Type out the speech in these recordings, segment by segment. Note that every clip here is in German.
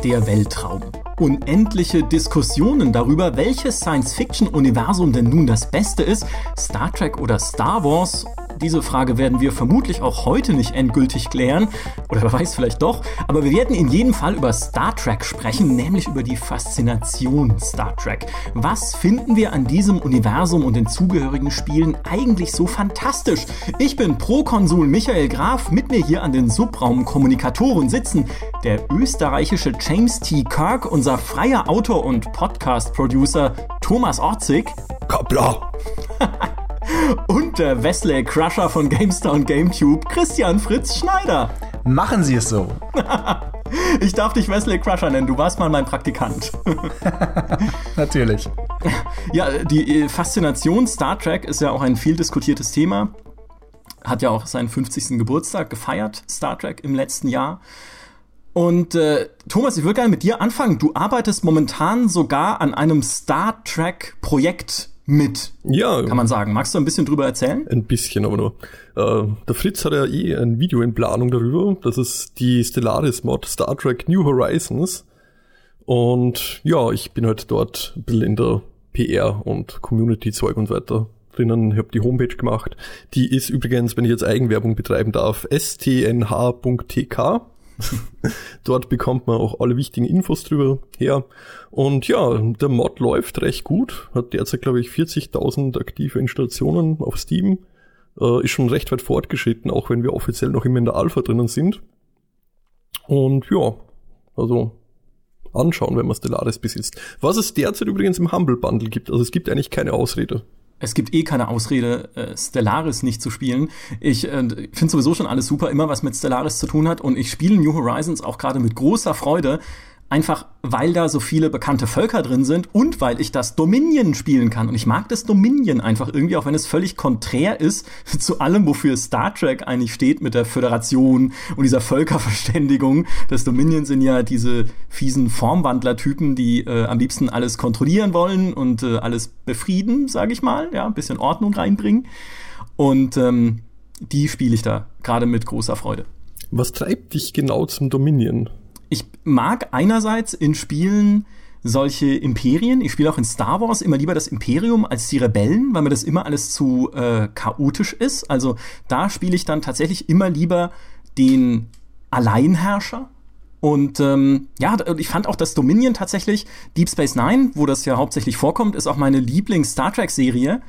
der Weltraum. Unendliche Diskussionen darüber, welches Science-Fiction-Universum denn nun das beste ist, Star Trek oder Star Wars diese Frage werden wir vermutlich auch heute nicht endgültig klären. Oder wer weiß vielleicht doch. Aber wir werden in jedem Fall über Star Trek sprechen, nämlich über die Faszination Star Trek. Was finden wir an diesem Universum und den zugehörigen Spielen eigentlich so fantastisch? Ich bin Pro-Konsul Michael Graf. Mit mir hier an den Subraumkommunikatoren sitzen der österreichische James T. Kirk, unser freier Autor und Podcast-Producer Thomas Orzig. Kapla! und der Wesley Crusher von GameStar und GameCube, Christian Fritz Schneider. Machen Sie es so. ich darf dich Wesley Crusher nennen, du warst mal mein Praktikant. Natürlich. Ja, die Faszination Star Trek ist ja auch ein viel diskutiertes Thema. Hat ja auch seinen 50. Geburtstag gefeiert, Star Trek im letzten Jahr. Und äh, Thomas, ich würde gerne mit dir anfangen. Du arbeitest momentan sogar an einem Star Trek-Projekt mit. Ja. Kann man sagen. Magst du ein bisschen drüber erzählen? Ein bisschen, aber nur. Äh, der Fritz hat ja eh ein Video in Planung darüber. Das ist die Stellaris-Mod Star Trek New Horizons. Und ja, ich bin halt dort ein bisschen in der PR und Community-Zeug und weiter drinnen. Ich habe die Homepage gemacht. Die ist übrigens, wenn ich jetzt Eigenwerbung betreiben darf, stnh.tk. Dort bekommt man auch alle wichtigen Infos drüber her. Und ja, der Mod läuft recht gut. Hat derzeit, glaube ich, 40.000 aktive Installationen auf Steam. Äh, ist schon recht weit fortgeschritten, auch wenn wir offiziell noch immer in der Alpha drinnen sind. Und ja, also anschauen, wenn man Stellaris besitzt. Was es derzeit übrigens im Humble Bundle gibt. Also es gibt eigentlich keine Ausrede es gibt eh keine Ausrede, äh, Stellaris nicht zu spielen. Ich äh, finde sowieso schon alles super, immer was mit Stellaris zu tun hat. Und ich spiele New Horizons auch gerade mit großer Freude. Einfach weil da so viele bekannte Völker drin sind und weil ich das Dominion spielen kann. Und ich mag das Dominion einfach irgendwie, auch wenn es völlig konträr ist zu allem, wofür Star Trek eigentlich steht mit der Föderation und dieser Völkerverständigung. Das Dominion sind ja diese fiesen Formwandler-Typen, die äh, am liebsten alles kontrollieren wollen und äh, alles befrieden, sage ich mal, ja, ein bisschen Ordnung reinbringen. Und ähm, die spiele ich da gerade mit großer Freude. Was treibt dich genau zum Dominion? Ich mag einerseits in Spielen solche Imperien. Ich spiele auch in Star Wars immer lieber das Imperium als die Rebellen, weil mir das immer alles zu äh, chaotisch ist. Also da spiele ich dann tatsächlich immer lieber den Alleinherrscher. Und ähm, ja, ich fand auch das Dominion tatsächlich, Deep Space Nine, wo das ja hauptsächlich vorkommt, ist auch meine Lieblings-Star Trek-Serie.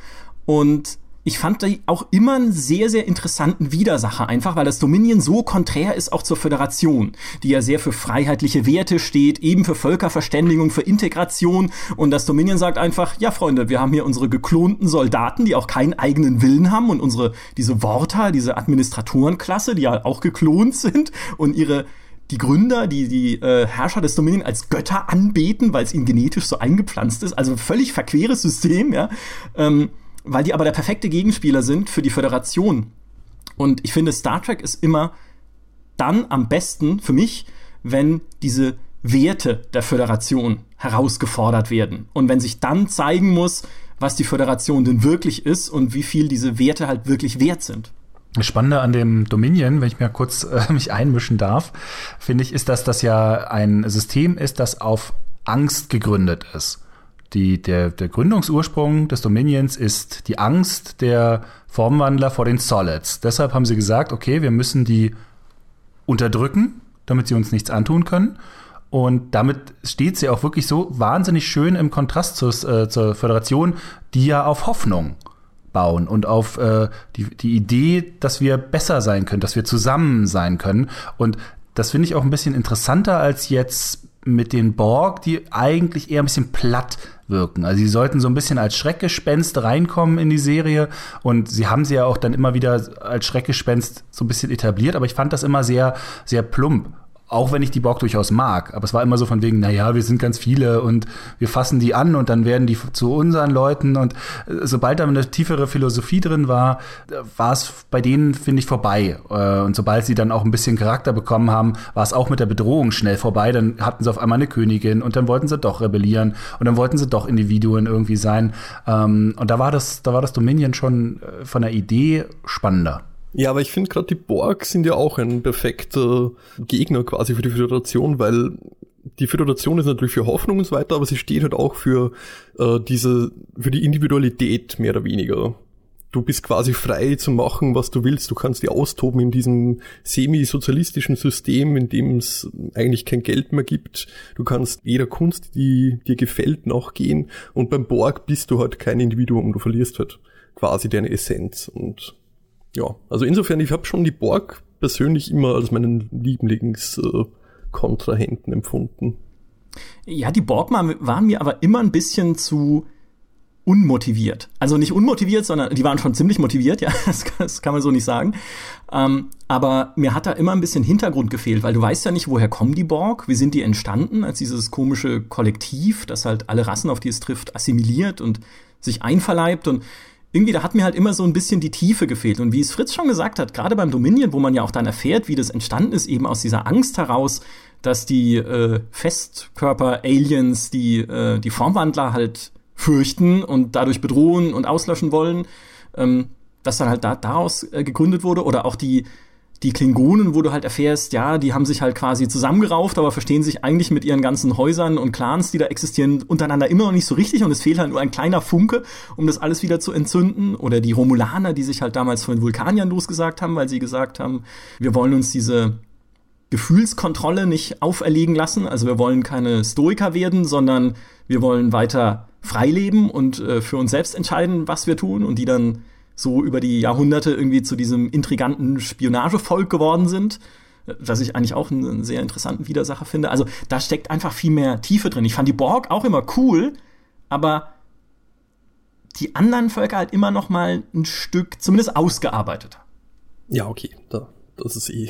Und ich fand die auch immer einen sehr, sehr interessanten Widersacher, einfach weil das Dominion so konträr ist auch zur Föderation, die ja sehr für freiheitliche Werte steht, eben für Völkerverständigung, für Integration. Und das Dominion sagt einfach, ja Freunde, wir haben hier unsere geklonten Soldaten, die auch keinen eigenen Willen haben und unsere, diese Worter, diese Administratorenklasse, die ja auch geklont sind und ihre die Gründer, die, die äh, Herrscher des Dominion als Götter anbeten, weil es ihnen genetisch so eingepflanzt ist. Also völlig verqueres System, ja. Ähm, weil die aber der perfekte Gegenspieler sind für die Föderation. Und ich finde, Star Trek ist immer dann am besten für mich, wenn diese Werte der Föderation herausgefordert werden. Und wenn sich dann zeigen muss, was die Föderation denn wirklich ist und wie viel diese Werte halt wirklich wert sind. Das Spannende an dem Dominion, wenn ich mir kurz äh, mich einmischen darf, finde ich, ist, dass das ja ein System ist, das auf Angst gegründet ist. Die, der, der Gründungsursprung des Dominions ist die Angst der Formwandler vor den Solids. Deshalb haben sie gesagt, okay, wir müssen die unterdrücken, damit sie uns nichts antun können. Und damit steht sie auch wirklich so wahnsinnig schön im Kontrast zur, äh, zur Föderation, die ja auf Hoffnung bauen und auf äh, die, die Idee, dass wir besser sein können, dass wir zusammen sein können. Und das finde ich auch ein bisschen interessanter als jetzt mit den Borg, die eigentlich eher ein bisschen platt wirken. Also sie sollten so ein bisschen als Schreckgespenst reinkommen in die Serie und sie haben sie ja auch dann immer wieder als Schreckgespenst so ein bisschen etabliert, aber ich fand das immer sehr, sehr plump. Auch wenn ich die Borg durchaus mag. Aber es war immer so von wegen, naja, wir sind ganz viele und wir fassen die an und dann werden die zu unseren Leuten. Und äh, sobald da eine tiefere Philosophie drin war, war es bei denen, finde ich, vorbei. Äh, und sobald sie dann auch ein bisschen Charakter bekommen haben, war es auch mit der Bedrohung schnell vorbei. Dann hatten sie auf einmal eine Königin und dann wollten sie doch rebellieren und dann wollten sie doch Individuen irgendwie sein. Ähm, und da war das, da war das Dominion schon äh, von der Idee spannender. Ja, aber ich finde gerade die Borg sind ja auch ein perfekter Gegner quasi für die Föderation, weil die Föderation ist natürlich für Hoffnung und so weiter, aber sie steht halt auch für äh, diese, für die Individualität mehr oder weniger. Du bist quasi frei zu machen, was du willst. Du kannst dich austoben in diesem semi-sozialistischen System, in dem es eigentlich kein Geld mehr gibt. Du kannst jeder Kunst, die dir gefällt, nachgehen. Und beim Borg bist du halt kein Individuum. Du verlierst halt quasi deine Essenz. Und ja, also insofern, ich habe schon die Borg persönlich immer als meinen Lieblingskontrahenten empfunden. Ja, die Borg waren mir aber immer ein bisschen zu unmotiviert. Also nicht unmotiviert, sondern die waren schon ziemlich motiviert, ja, das, das kann man so nicht sagen. Ähm, aber mir hat da immer ein bisschen Hintergrund gefehlt, weil du weißt ja nicht, woher kommen die Borg, wie sind die entstanden als dieses komische Kollektiv, das halt alle Rassen, auf die es trifft, assimiliert und sich einverleibt und irgendwie, da hat mir halt immer so ein bisschen die Tiefe gefehlt. Und wie es Fritz schon gesagt hat, gerade beim Dominion, wo man ja auch dann erfährt, wie das entstanden ist, eben aus dieser Angst heraus, dass die äh, Festkörper-Aliens, die, äh, die Formwandler halt fürchten und dadurch bedrohen und auslöschen wollen, ähm, dass dann halt da, daraus äh, gegründet wurde. Oder auch die, die Klingonen, wo du halt erfährst, ja, die haben sich halt quasi zusammengerauft, aber verstehen sich eigentlich mit ihren ganzen Häusern und Clans, die da existieren, untereinander immer noch nicht so richtig und es fehlt halt nur ein kleiner Funke, um das alles wieder zu entzünden. Oder die Romulaner, die sich halt damals von den Vulkaniern losgesagt haben, weil sie gesagt haben, wir wollen uns diese Gefühlskontrolle nicht auferlegen lassen. Also wir wollen keine Stoiker werden, sondern wir wollen weiter frei leben und äh, für uns selbst entscheiden, was wir tun und die dann so über die Jahrhunderte irgendwie zu diesem intriganten Spionagevolk geworden sind, was ich eigentlich auch einen sehr interessanten Widersacher finde. Also da steckt einfach viel mehr Tiefe drin. Ich fand die Borg auch immer cool, aber die anderen Völker halt immer noch mal ein Stück zumindest ausgearbeitet. Ja, okay, da, das ist eh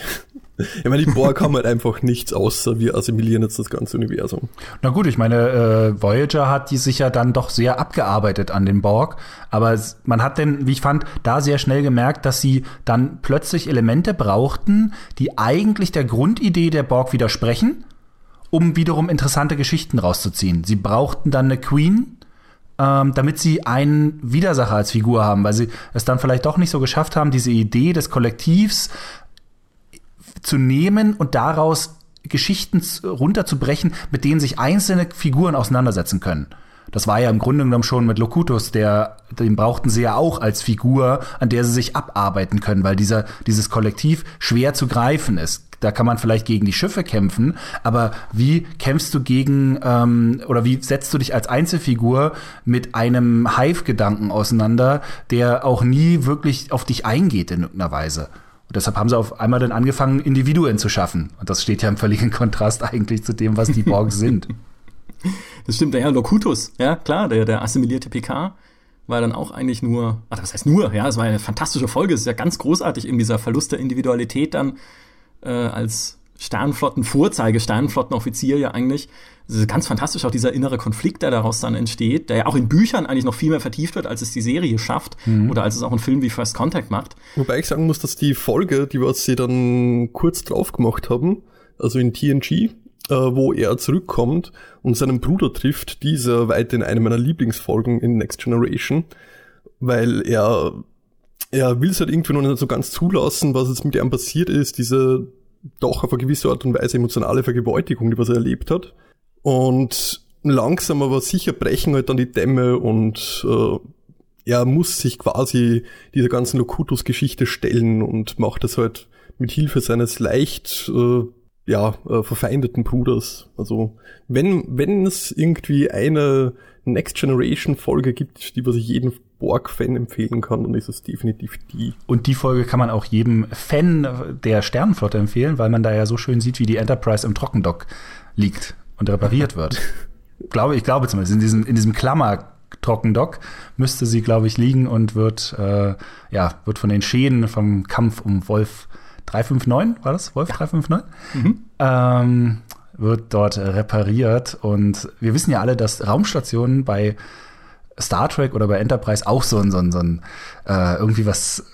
ich meine, die Borg haben halt einfach nichts außer wir assimilieren jetzt das ganze Universum. Na gut, ich meine, äh, Voyager hat die sich ja dann doch sehr abgearbeitet an den Borg, aber man hat denn, wie ich fand, da sehr schnell gemerkt, dass sie dann plötzlich Elemente brauchten, die eigentlich der Grundidee der Borg widersprechen, um wiederum interessante Geschichten rauszuziehen. Sie brauchten dann eine Queen, ähm, damit sie einen Widersacher als Figur haben, weil sie es dann vielleicht doch nicht so geschafft haben, diese Idee des Kollektivs zu nehmen und daraus Geschichten runterzubrechen, mit denen sich einzelne Figuren auseinandersetzen können. Das war ja im Grunde genommen schon mit Locutus, der, den brauchten sie ja auch als Figur, an der sie sich abarbeiten können, weil dieser, dieses Kollektiv schwer zu greifen ist. Da kann man vielleicht gegen die Schiffe kämpfen, aber wie kämpfst du gegen ähm, oder wie setzt du dich als Einzelfigur mit einem Hive-Gedanken auseinander, der auch nie wirklich auf dich eingeht in irgendeiner Weise? Und deshalb haben sie auf einmal dann angefangen, Individuen zu schaffen. Und das steht ja im völligen Kontrast eigentlich zu dem, was die Borg sind. Das stimmt, der Herr Locutus, ja klar, der, der assimilierte PK war dann auch eigentlich nur, ach, was heißt nur, ja, es war eine fantastische Folge, es ist ja ganz großartig, in dieser Verlust der Individualität dann äh, als Sternflotten, Vorzeige Sternflottenoffizier ja eigentlich. Es ist ganz fantastisch auch dieser innere Konflikt, der daraus dann entsteht, der ja auch in Büchern eigentlich noch viel mehr vertieft wird, als es die Serie schafft mhm. oder als es auch ein Film wie First Contact macht. Wobei ich sagen muss, dass die Folge, die was sie dann kurz drauf gemacht haben, also in TNG, äh, wo er zurückkommt und seinen Bruder trifft, dieser weit in eine meiner Lieblingsfolgen in Next Generation, weil er er will es halt irgendwie noch nicht so ganz zulassen, was jetzt mit ihm passiert ist, diese doch auf eine gewisse Art und Weise emotionale Vergewaltigung, die was er erlebt hat. Und langsam aber sicher brechen halt dann die Dämme und äh, er muss sich quasi dieser ganzen Locutus-Geschichte stellen und macht das halt mit Hilfe seines leicht äh, ja, äh, verfeindeten Bruders. Also wenn, wenn es irgendwie eine Next Generation Folge gibt, die was ich jedem Borg-Fan empfehlen kann, dann ist es definitiv die. Und die Folge kann man auch jedem Fan der Sternenflotte empfehlen, weil man da ja so schön sieht, wie die Enterprise im Trockendock liegt und repariert wird. glaube, ich glaube zumindest, in diesem, in diesem Klammer Trockendock müsste sie, glaube ich, liegen und wird, äh, ja, wird von den Schäden vom Kampf um Wolf 359, war das? Wolf ja. 359? Mhm. Ähm, wird dort repariert. Und wir wissen ja alle, dass Raumstationen bei Star Trek oder bei Enterprise auch so ein, so ein, so ein äh, irgendwie was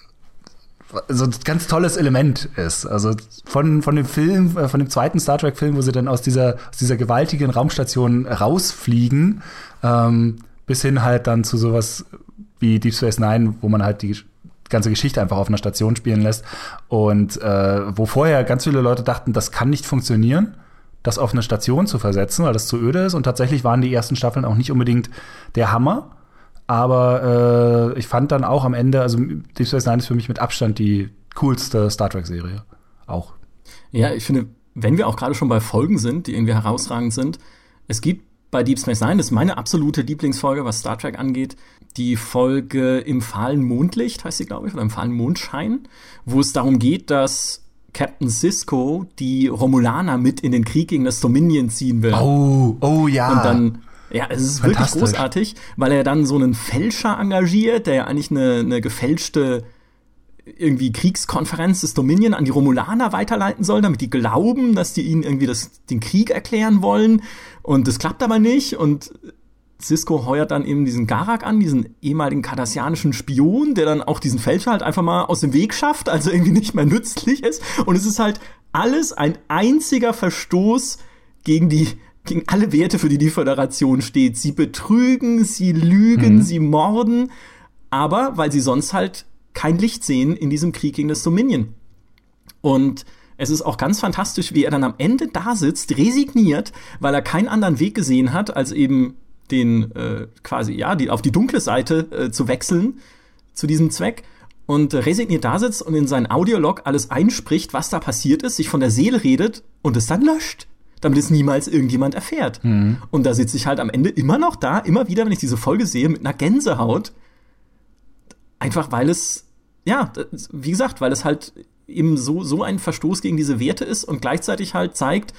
so ein ganz tolles Element ist. Also von, von dem Film, äh, von dem zweiten Star Trek-Film, wo sie dann aus dieser, aus dieser gewaltigen Raumstation rausfliegen, ähm, bis hin halt dann zu sowas wie Deep Space Nine, wo man halt die ganze Geschichte einfach auf einer Station spielen lässt und äh, wo vorher ganz viele Leute dachten, das kann nicht funktionieren das auf eine Station zu versetzen, weil das zu öde ist. Und tatsächlich waren die ersten Staffeln auch nicht unbedingt der Hammer. Aber äh, ich fand dann auch am Ende, also Deep Space Nine ist für mich mit Abstand die coolste Star Trek-Serie. Auch. Ja, ich finde, wenn wir auch gerade schon bei Folgen sind, die irgendwie herausragend sind, es gibt bei Deep Space Nine, das ist meine absolute Lieblingsfolge, was Star Trek angeht, die Folge im fahlen Mondlicht, heißt sie, glaube ich, oder im fahlen Mondschein, wo es darum geht, dass Captain Cisco die Romulaner mit in den Krieg gegen das Dominion ziehen will. Oh, oh ja. Und dann ja, es ist wirklich großartig, weil er dann so einen Fälscher engagiert, der ja eigentlich eine, eine gefälschte irgendwie Kriegskonferenz des Dominion an die Romulaner weiterleiten soll, damit die glauben, dass die ihnen irgendwie das, den Krieg erklären wollen. Und das klappt aber nicht. Und Cisco heuert dann eben diesen Garak an, diesen ehemaligen kardassianischen Spion, der dann auch diesen Fälscher halt einfach mal aus dem Weg schafft, also irgendwie nicht mehr nützlich ist. Und es ist halt alles ein einziger Verstoß gegen die gegen alle Werte, für die die Föderation steht. Sie betrügen, sie lügen, mhm. sie morden, aber weil sie sonst halt kein Licht sehen in diesem Krieg gegen das Dominion. Und es ist auch ganz fantastisch, wie er dann am Ende da sitzt, resigniert, weil er keinen anderen Weg gesehen hat, als eben den äh, quasi, ja, die, auf die dunkle Seite äh, zu wechseln zu diesem Zweck und äh, resigniert da sitzt und in seinen Audiolog alles einspricht, was da passiert ist, sich von der Seele redet und es dann löscht, damit es niemals irgendjemand erfährt. Mhm. Und da sitze ich halt am Ende immer noch da, immer wieder, wenn ich diese Folge sehe, mit einer Gänsehaut. Einfach weil es, ja, wie gesagt, weil es halt eben so, so ein Verstoß gegen diese Werte ist und gleichzeitig halt zeigt,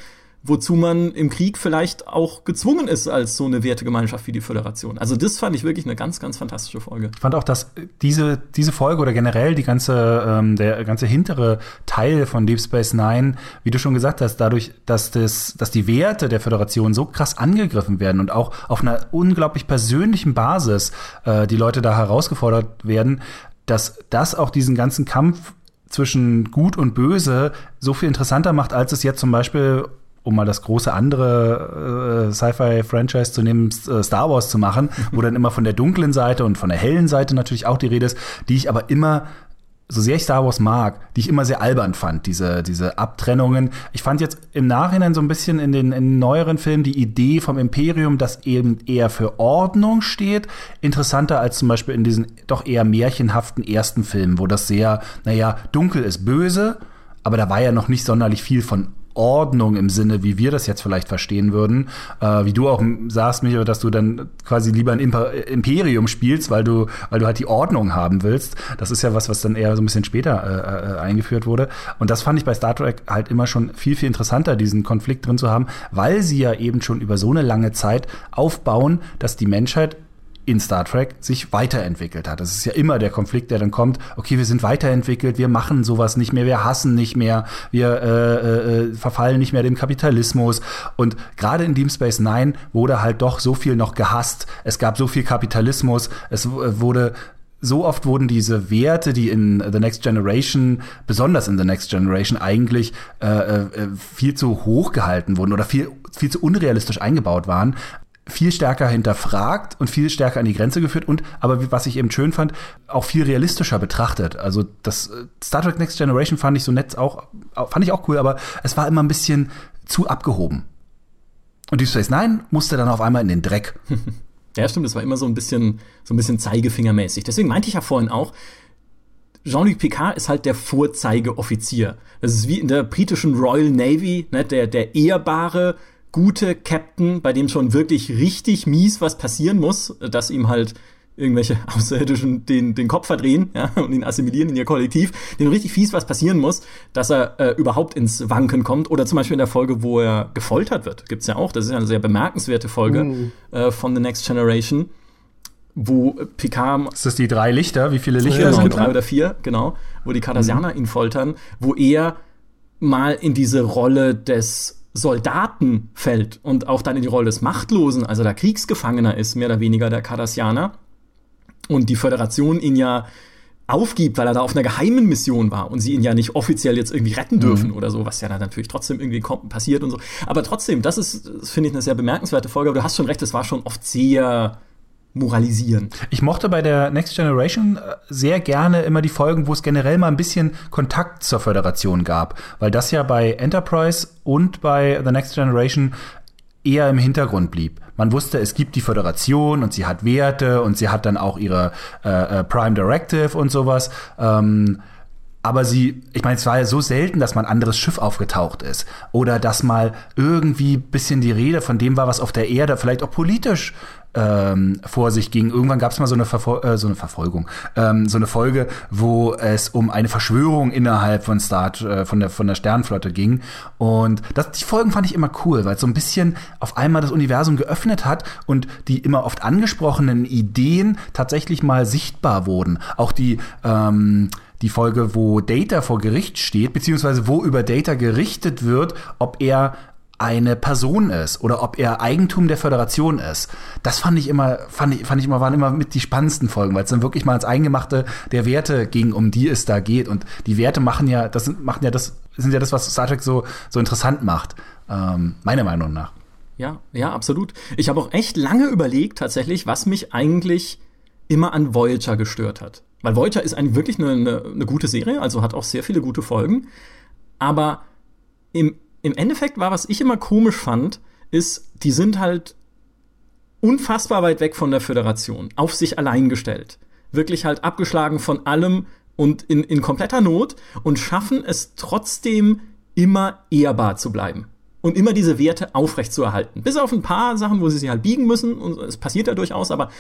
wozu man im Krieg vielleicht auch gezwungen ist als so eine Wertegemeinschaft wie die Föderation. Also das fand ich wirklich eine ganz, ganz fantastische Folge. Ich fand auch, dass diese, diese Folge oder generell die ganze, ähm, der ganze hintere Teil von Deep Space Nine, wie du schon gesagt hast, dadurch, dass das, dass die Werte der Föderation so krass angegriffen werden und auch auf einer unglaublich persönlichen Basis äh, die Leute da herausgefordert werden, dass das auch diesen ganzen Kampf zwischen Gut und Böse so viel interessanter macht, als es jetzt zum Beispiel um mal das große andere äh, Sci-Fi-Franchise zu nehmen, äh, Star Wars zu machen, wo dann immer von der dunklen Seite und von der hellen Seite natürlich auch die Rede ist, die ich aber immer so sehr ich Star Wars mag, die ich immer sehr albern fand, diese, diese Abtrennungen. Ich fand jetzt im Nachhinein so ein bisschen in den, in neueren Filmen die Idee vom Imperium, das eben eher für Ordnung steht, interessanter als zum Beispiel in diesen doch eher märchenhaften ersten Filmen, wo das sehr, naja, dunkel ist böse, aber da war ja noch nicht sonderlich viel von Ordnung im Sinne, wie wir das jetzt vielleicht verstehen würden. Äh, wie du auch sagst, Michael, dass du dann quasi lieber ein Imper Imperium spielst, weil du, weil du halt die Ordnung haben willst. Das ist ja was, was dann eher so ein bisschen später äh, äh, eingeführt wurde. Und das fand ich bei Star Trek halt immer schon viel, viel interessanter, diesen Konflikt drin zu haben, weil sie ja eben schon über so eine lange Zeit aufbauen, dass die Menschheit in Star Trek sich weiterentwickelt hat. Das ist ja immer der Konflikt, der dann kommt, okay, wir sind weiterentwickelt, wir machen sowas nicht mehr, wir hassen nicht mehr, wir äh, äh, verfallen nicht mehr dem Kapitalismus. Und gerade in Deep Space Nine wurde halt doch so viel noch gehasst. Es gab so viel Kapitalismus, es wurde so oft wurden diese Werte, die in The Next Generation, besonders in The Next Generation, eigentlich äh, äh, viel zu hoch gehalten wurden oder viel, viel zu unrealistisch eingebaut waren, viel stärker hinterfragt und viel stärker an die Grenze geführt und, aber was ich eben schön fand, auch viel realistischer betrachtet. Also das äh, Star Trek Next Generation fand ich so nett auch, fand ich auch cool, aber es war immer ein bisschen zu abgehoben. Und Deep Space Nine musste dann auf einmal in den Dreck. Ja, stimmt, das war immer so ein bisschen, so ein bisschen Zeigefingermäßig. Deswegen meinte ich ja vorhin auch, Jean-Luc Picard ist halt der Vorzeigeoffizier. Das ist wie in der britischen Royal Navy, ne, der, der ehrbare, gute Captain, bei dem schon wirklich richtig mies was passieren muss, dass ihm halt irgendwelche Außerirdischen den, den Kopf verdrehen ja, und ihn assimilieren in ihr Kollektiv, dem richtig fies was passieren muss, dass er äh, überhaupt ins Wanken kommt. Oder zum Beispiel in der Folge, wo er gefoltert wird, gibt's ja auch. Das ist ja eine sehr bemerkenswerte Folge mm. äh, von The Next Generation, wo Picard. Ist das die drei Lichter? Wie viele Lichter genau, sind drei oder vier, genau, wo die Cardassianer mm. ihn foltern, wo er mal in diese Rolle des Soldaten fällt und auch dann in die Rolle des Machtlosen, also der Kriegsgefangener ist, mehr oder weniger der Cardassianer. Und die Föderation ihn ja aufgibt, weil er da auf einer geheimen Mission war und sie ihn ja nicht offiziell jetzt irgendwie retten dürfen mhm. oder so, was ja dann natürlich trotzdem irgendwie passiert und so. Aber trotzdem, das ist, finde ich, eine sehr bemerkenswerte Folge. Aber du hast schon recht, es war schon oft sehr moralisieren. Ich mochte bei der Next Generation äh, sehr gerne immer die Folgen, wo es generell mal ein bisschen Kontakt zur Föderation gab, weil das ja bei Enterprise und bei The Next Generation eher im Hintergrund blieb. Man wusste, es gibt die Föderation und sie hat Werte und sie hat dann auch ihre äh, äh Prime Directive und sowas. Ähm, aber sie, ich meine, es war ja so selten, dass mal ein anderes Schiff aufgetaucht ist oder dass mal irgendwie bisschen die Rede von dem war, was auf der Erde vielleicht auch politisch ähm, vor sich ging. Irgendwann gab es mal so eine, Verfol äh, so eine Verfolgung, ähm, so eine Folge, wo es um eine Verschwörung innerhalb von Star äh, von der von der Sternenflotte ging. Und das, die Folgen fand ich immer cool, weil es so ein bisschen auf einmal das Universum geöffnet hat und die immer oft angesprochenen Ideen tatsächlich mal sichtbar wurden. Auch die ähm, die Folge, wo Data vor Gericht steht, beziehungsweise wo über Data gerichtet wird, ob er eine Person ist oder ob er Eigentum der Föderation ist. Das fand ich immer, fand ich, fand ich immer, waren immer mit die spannendsten Folgen, weil es dann wirklich mal ins Eingemachte der Werte ging, um die es da geht. Und die Werte machen ja, das sind, machen ja das, sind ja das, was Star Trek so, so interessant macht. Ähm, meiner Meinung nach. Ja, ja, absolut. Ich habe auch echt lange überlegt, tatsächlich, was mich eigentlich immer an Voyager gestört hat. Weil Voyager ist eigentlich wirklich eine, eine, eine gute Serie, also hat auch sehr viele gute Folgen. Aber im im Endeffekt war, was ich immer komisch fand, ist, die sind halt unfassbar weit weg von der Föderation, auf sich allein gestellt. Wirklich halt abgeschlagen von allem und in, in kompletter Not und schaffen es trotzdem immer ehrbar zu bleiben und immer diese Werte aufrechtzuerhalten. Bis auf ein paar Sachen, wo sie sich halt biegen müssen und es passiert ja durchaus, aber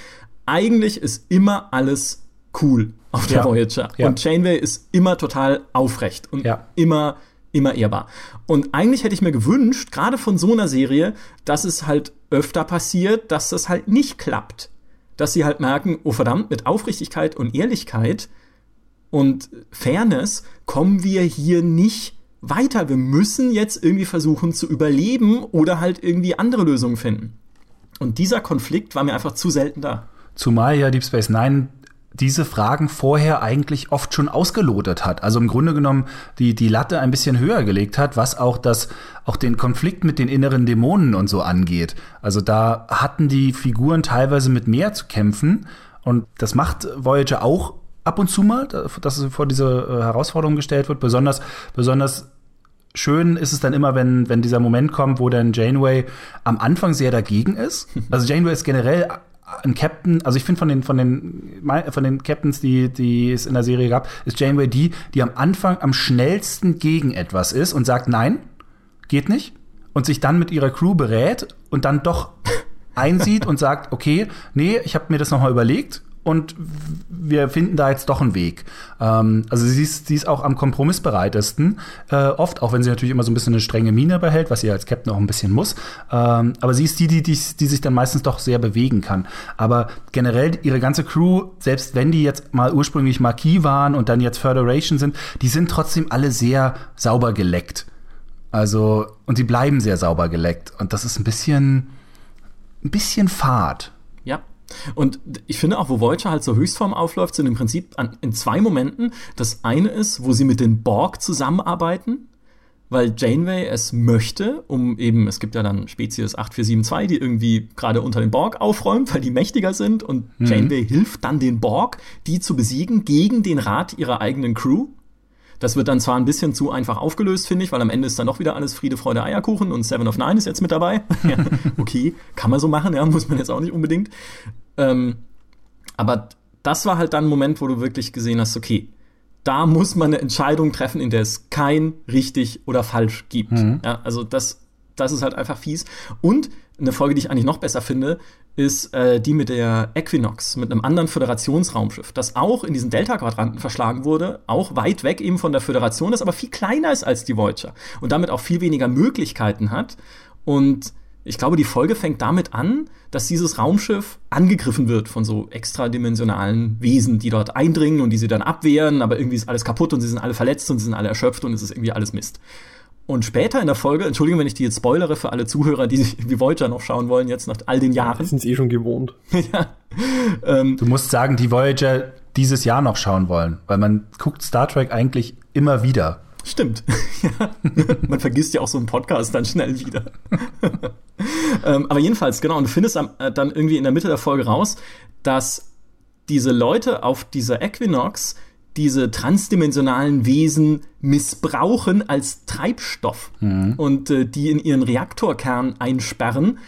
eigentlich ist immer alles cool auf der ja. Voyager. Ja. Und Janeway ist immer total aufrecht und ja. immer immer ehrbar. Und eigentlich hätte ich mir gewünscht, gerade von so einer Serie, dass es halt öfter passiert, dass das halt nicht klappt. Dass sie halt merken, oh verdammt, mit Aufrichtigkeit und Ehrlichkeit und Fairness kommen wir hier nicht weiter. Wir müssen jetzt irgendwie versuchen zu überleben oder halt irgendwie andere Lösungen finden. Und dieser Konflikt war mir einfach zu selten da. Zumal ja Deep Space Nine diese Fragen vorher eigentlich oft schon ausgelotet hat. Also im Grunde genommen die, die Latte ein bisschen höher gelegt hat, was auch das, auch den Konflikt mit den inneren Dämonen und so angeht. Also da hatten die Figuren teilweise mit mehr zu kämpfen. Und das macht Voyager auch ab und zu mal, dass es vor diese äh, Herausforderung gestellt wird. Besonders, besonders schön ist es dann immer, wenn, wenn dieser Moment kommt, wo dann Janeway am Anfang sehr dagegen ist. Also Janeway ist generell ein Captain, also ich finde von den, von den, von den Captains, die, die es in der Serie gab, ist Janeway die, die am Anfang am schnellsten gegen etwas ist und sagt, nein, geht nicht. Und sich dann mit ihrer Crew berät und dann doch einsieht und sagt, okay, nee, ich habe mir das nochmal überlegt und wir finden da jetzt doch einen Weg. Ähm, also sie ist, sie ist auch am kompromissbereitesten, äh, oft, auch wenn sie natürlich immer so ein bisschen eine strenge Miene behält, was sie als Captain auch ein bisschen muss. Ähm, aber sie ist die, die, die, die sich dann meistens doch sehr bewegen kann. Aber generell ihre ganze Crew, selbst wenn die jetzt mal ursprünglich Marquis waren und dann jetzt Federation sind, die sind trotzdem alle sehr sauber geleckt. Also, und sie bleiben sehr sauber geleckt. Und das ist ein bisschen, ein bisschen fad. Und ich finde auch, wo Voyager halt zur Höchstform aufläuft, sind im Prinzip an, in zwei Momenten. Das eine ist, wo sie mit den Borg zusammenarbeiten, weil Janeway es möchte, um eben, es gibt ja dann Spezies 8472, die irgendwie gerade unter den Borg aufräumt, weil die mächtiger sind und mhm. Janeway hilft dann den Borg, die zu besiegen gegen den Rat ihrer eigenen Crew. Das wird dann zwar ein bisschen zu einfach aufgelöst, finde ich, weil am Ende ist dann doch wieder alles Friede, Freude, Eierkuchen und Seven of Nine ist jetzt mit dabei. ja, okay, kann man so machen, ja, muss man jetzt auch nicht unbedingt. Ähm, aber das war halt dann ein Moment, wo du wirklich gesehen hast, okay, da muss man eine Entscheidung treffen, in der es kein richtig oder falsch gibt. Mhm. Ja, also das, das ist halt einfach fies. Und eine Folge, die ich eigentlich noch besser finde, ist äh, die mit der Equinox, mit einem anderen Föderationsraumschiff, das auch in diesen Delta-Quadranten verschlagen wurde, auch weit weg eben von der Föderation, das aber viel kleiner ist als die Voyager und damit auch viel weniger Möglichkeiten hat. Und ich glaube, die Folge fängt damit an, dass dieses Raumschiff angegriffen wird von so extradimensionalen Wesen, die dort eindringen und die sie dann abwehren, aber irgendwie ist alles kaputt und sie sind alle verletzt und sie sind alle erschöpft und es ist irgendwie alles Mist. Und später in der Folge, Entschuldigung, wenn ich die jetzt spoilere für alle Zuhörer, die sich die Voyager noch schauen wollen, jetzt nach all den Jahren. Die sind eh schon gewohnt. ja. Ähm, du musst sagen, die Voyager dieses Jahr noch schauen wollen, weil man guckt Star Trek eigentlich immer wieder. Stimmt. ja. Man vergisst ja auch so einen Podcast dann schnell wieder. ähm, aber jedenfalls, genau, und du findest äh, dann irgendwie in der Mitte der Folge raus, dass diese Leute auf dieser Equinox diese transdimensionalen Wesen missbrauchen als Treibstoff mhm. und äh, die in ihren Reaktorkern einsperren,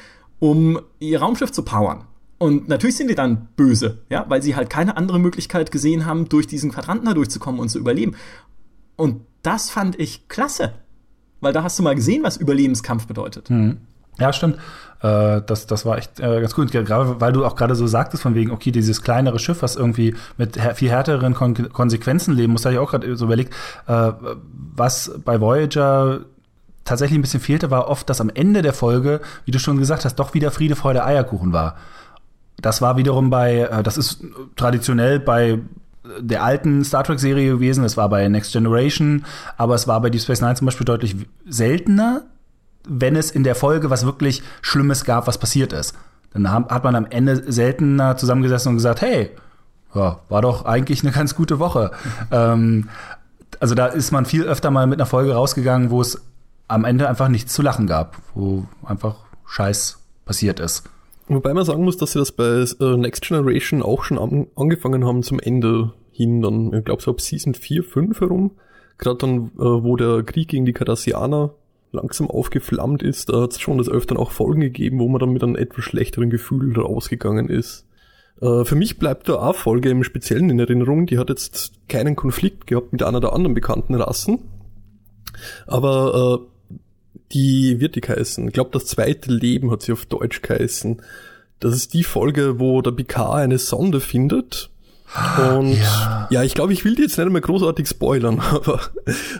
um ihr Raumschiff zu powern. Und natürlich sind die dann böse, ja, weil sie halt keine andere Möglichkeit gesehen haben, durch diesen Quadranten da durchzukommen und zu überleben. Und das fand ich klasse. Weil da hast du mal gesehen, was Überlebenskampf bedeutet. Mhm. Ja, stimmt. Äh, das, das war echt äh, ganz gut. Gerade weil du auch gerade so sagtest, von wegen, okay, dieses kleinere Schiff, was irgendwie mit viel härteren Kon Konsequenzen leben muss, da habe ich auch gerade so überlegt, äh, was bei Voyager tatsächlich ein bisschen fehlte, war oft, dass am Ende der Folge, wie du schon gesagt hast, doch wieder Friede, Freude, Eierkuchen war. Das war wiederum bei, äh, das ist traditionell bei der alten Star Trek-Serie gewesen, es war bei Next Generation, aber es war bei Deep Space Nine zum Beispiel deutlich seltener, wenn es in der Folge was wirklich Schlimmes gab, was passiert ist. Dann hat man am Ende seltener zusammengesessen und gesagt, hey, ja, war doch eigentlich eine ganz gute Woche. ähm, also da ist man viel öfter mal mit einer Folge rausgegangen, wo es am Ende einfach nichts zu lachen gab, wo einfach Scheiß passiert ist. Wobei man sagen muss, dass sie das bei äh, Next Generation auch schon an, angefangen haben zum Ende hin, dann, ich glaube so ab Season 4, 5 herum. Gerade dann, äh, wo der Krieg gegen die Cardassianer langsam aufgeflammt ist, da hat es schon das öfter auch Folgen gegeben, wo man dann mit einem etwas schlechteren Gefühl rausgegangen ist. Äh, für mich bleibt da eine Folge im Speziellen in Erinnerung, die hat jetzt keinen Konflikt gehabt mit einer der anderen bekannten Rassen. Aber äh, die wird die geheißen. Ich glaube, das zweite Leben hat sie auf Deutsch geheißen. Das ist die Folge, wo der Picard eine Sonde findet. Und ja, ja ich glaube, ich will die jetzt nicht mehr großartig spoilern, aber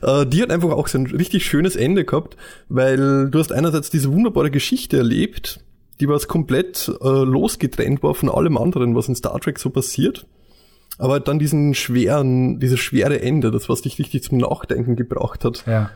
äh, die hat einfach auch so ein richtig schönes Ende gehabt, weil du hast einerseits diese wunderbare Geschichte erlebt, die was komplett äh, losgetrennt war von allem anderen, was in Star Trek so passiert. Aber dann diesen schweren, dieses schwere Ende, das was dich richtig zum Nachdenken gebracht hat. Ja.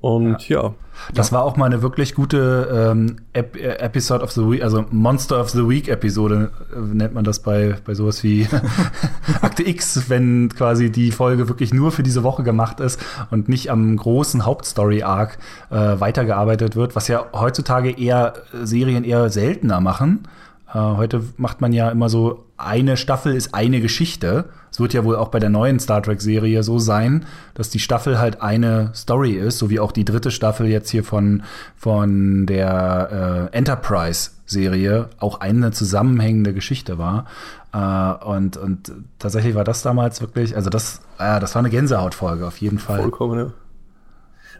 Und ja. ja. Das war auch mal eine wirklich gute ähm, Ep Episode of the Week, also Monster of the Week Episode äh, nennt man das bei, bei sowas wie Akte X, wenn quasi die Folge wirklich nur für diese Woche gemacht ist und nicht am großen Hauptstory-Arc äh, weitergearbeitet wird, was ja heutzutage eher äh, Serien eher seltener machen. Äh, heute macht man ja immer so, eine Staffel ist eine Geschichte. Es wird ja wohl auch bei der neuen Star Trek-Serie so sein, dass die Staffel halt eine Story ist, so wie auch die dritte Staffel jetzt hier von, von der äh, Enterprise-Serie auch eine zusammenhängende Geschichte war. Äh, und, und tatsächlich war das damals wirklich, also das, äh, das war eine Gänsehautfolge auf jeden Fall. Vollkommen, ja.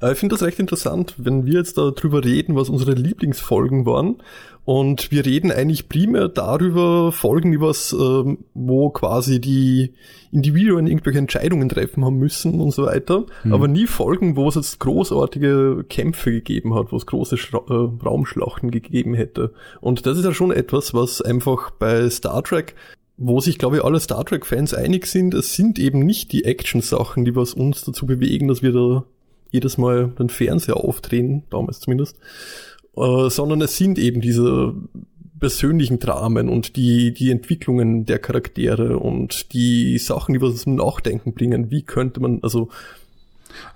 Äh, ich finde das recht interessant, wenn wir jetzt darüber reden, was unsere Lieblingsfolgen waren. Und wir reden eigentlich primär darüber, Folgen, die was, ähm, wo quasi die Individuen irgendwelche Entscheidungen treffen haben müssen und so weiter. Mhm. Aber nie Folgen, wo es jetzt großartige Kämpfe gegeben hat, wo es große Schra äh, Raumschlachten gegeben hätte. Und das ist ja schon etwas, was einfach bei Star Trek wo sich, glaube ich, alle Star Trek-Fans einig sind, es sind eben nicht die Action-Sachen, die was uns dazu bewegen, dass wir da jedes Mal den Fernseher aufdrehen, damals zumindest, äh, sondern es sind eben diese persönlichen Dramen und die, die Entwicklungen der Charaktere und die Sachen, die was zum Nachdenken bringen. Wie könnte man, also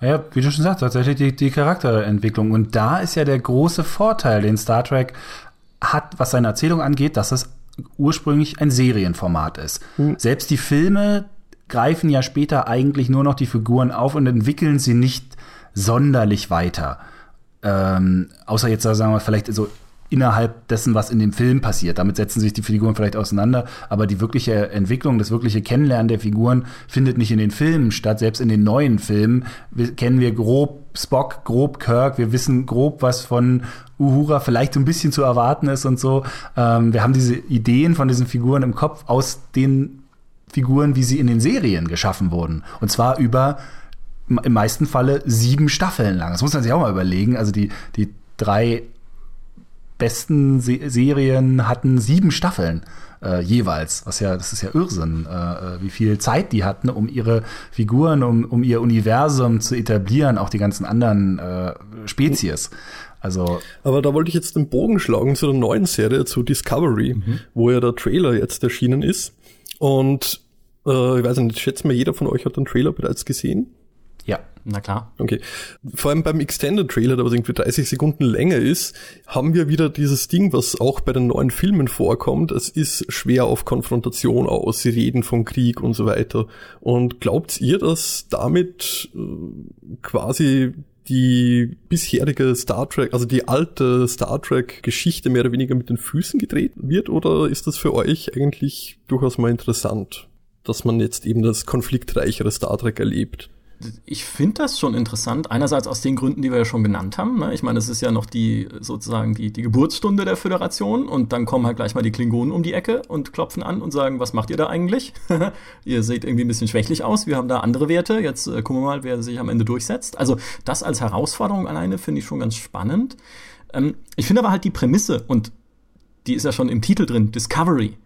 ja, wie du schon sagst, tatsächlich die, die Charakterentwicklung. Und da ist ja der große Vorteil, den Star Trek hat, was seine Erzählung angeht, dass es ursprünglich ein Serienformat ist. Mhm. Selbst die Filme greifen ja später eigentlich nur noch die Figuren auf und entwickeln sie nicht sonderlich weiter. Ähm, außer jetzt sagen wir vielleicht so innerhalb dessen, was in dem Film passiert. Damit setzen sich die Figuren vielleicht auseinander, aber die wirkliche Entwicklung, das wirkliche Kennenlernen der Figuren findet nicht in den Filmen statt. Selbst in den neuen Filmen kennen wir grob Spock, grob Kirk, wir wissen grob, was von Uhura vielleicht so ein bisschen zu erwarten ist und so. Ähm, wir haben diese Ideen von diesen Figuren im Kopf aus den Figuren, wie sie in den Serien geschaffen wurden. Und zwar über im meisten Falle sieben Staffeln lang. Das muss man sich auch mal überlegen. Also die, die drei besten Se Serien hatten sieben Staffeln äh, jeweils. Was ja, das ist ja Irrsinn, äh, äh, wie viel Zeit die hatten, um ihre Figuren, um, um ihr Universum zu etablieren, auch die ganzen anderen äh, Spezies. Also. Aber da wollte ich jetzt den Bogen schlagen zu der neuen Serie, zu Discovery, mhm. wo ja der Trailer jetzt erschienen ist. Und äh, ich weiß nicht, ich schätze mal, jeder von euch hat den Trailer bereits gesehen. Ja. Na klar. Okay. Vor allem beim Extended Trailer, der was irgendwie 30 Sekunden länger ist, haben wir wieder dieses Ding, was auch bei den neuen Filmen vorkommt. Es ist schwer auf Konfrontation aus. Sie reden von Krieg und so weiter. Und glaubt ihr, dass damit äh, quasi die bisherige Star Trek, also die alte Star Trek Geschichte mehr oder weniger mit den Füßen getreten wird? Oder ist das für euch eigentlich durchaus mal interessant, dass man jetzt eben das konfliktreichere Star Trek erlebt? Ich finde das schon interessant. Einerseits aus den Gründen, die wir ja schon genannt haben. Ne? Ich meine, es ist ja noch die sozusagen die, die Geburtsstunde der Föderation und dann kommen halt gleich mal die Klingonen um die Ecke und klopfen an und sagen, was macht ihr da eigentlich? ihr seht irgendwie ein bisschen schwächlich aus. Wir haben da andere Werte. Jetzt äh, gucken wir mal, wer sich am Ende durchsetzt. Also das als Herausforderung alleine finde ich schon ganz spannend. Ähm, ich finde aber halt die Prämisse und die ist ja schon im Titel drin, Discovery,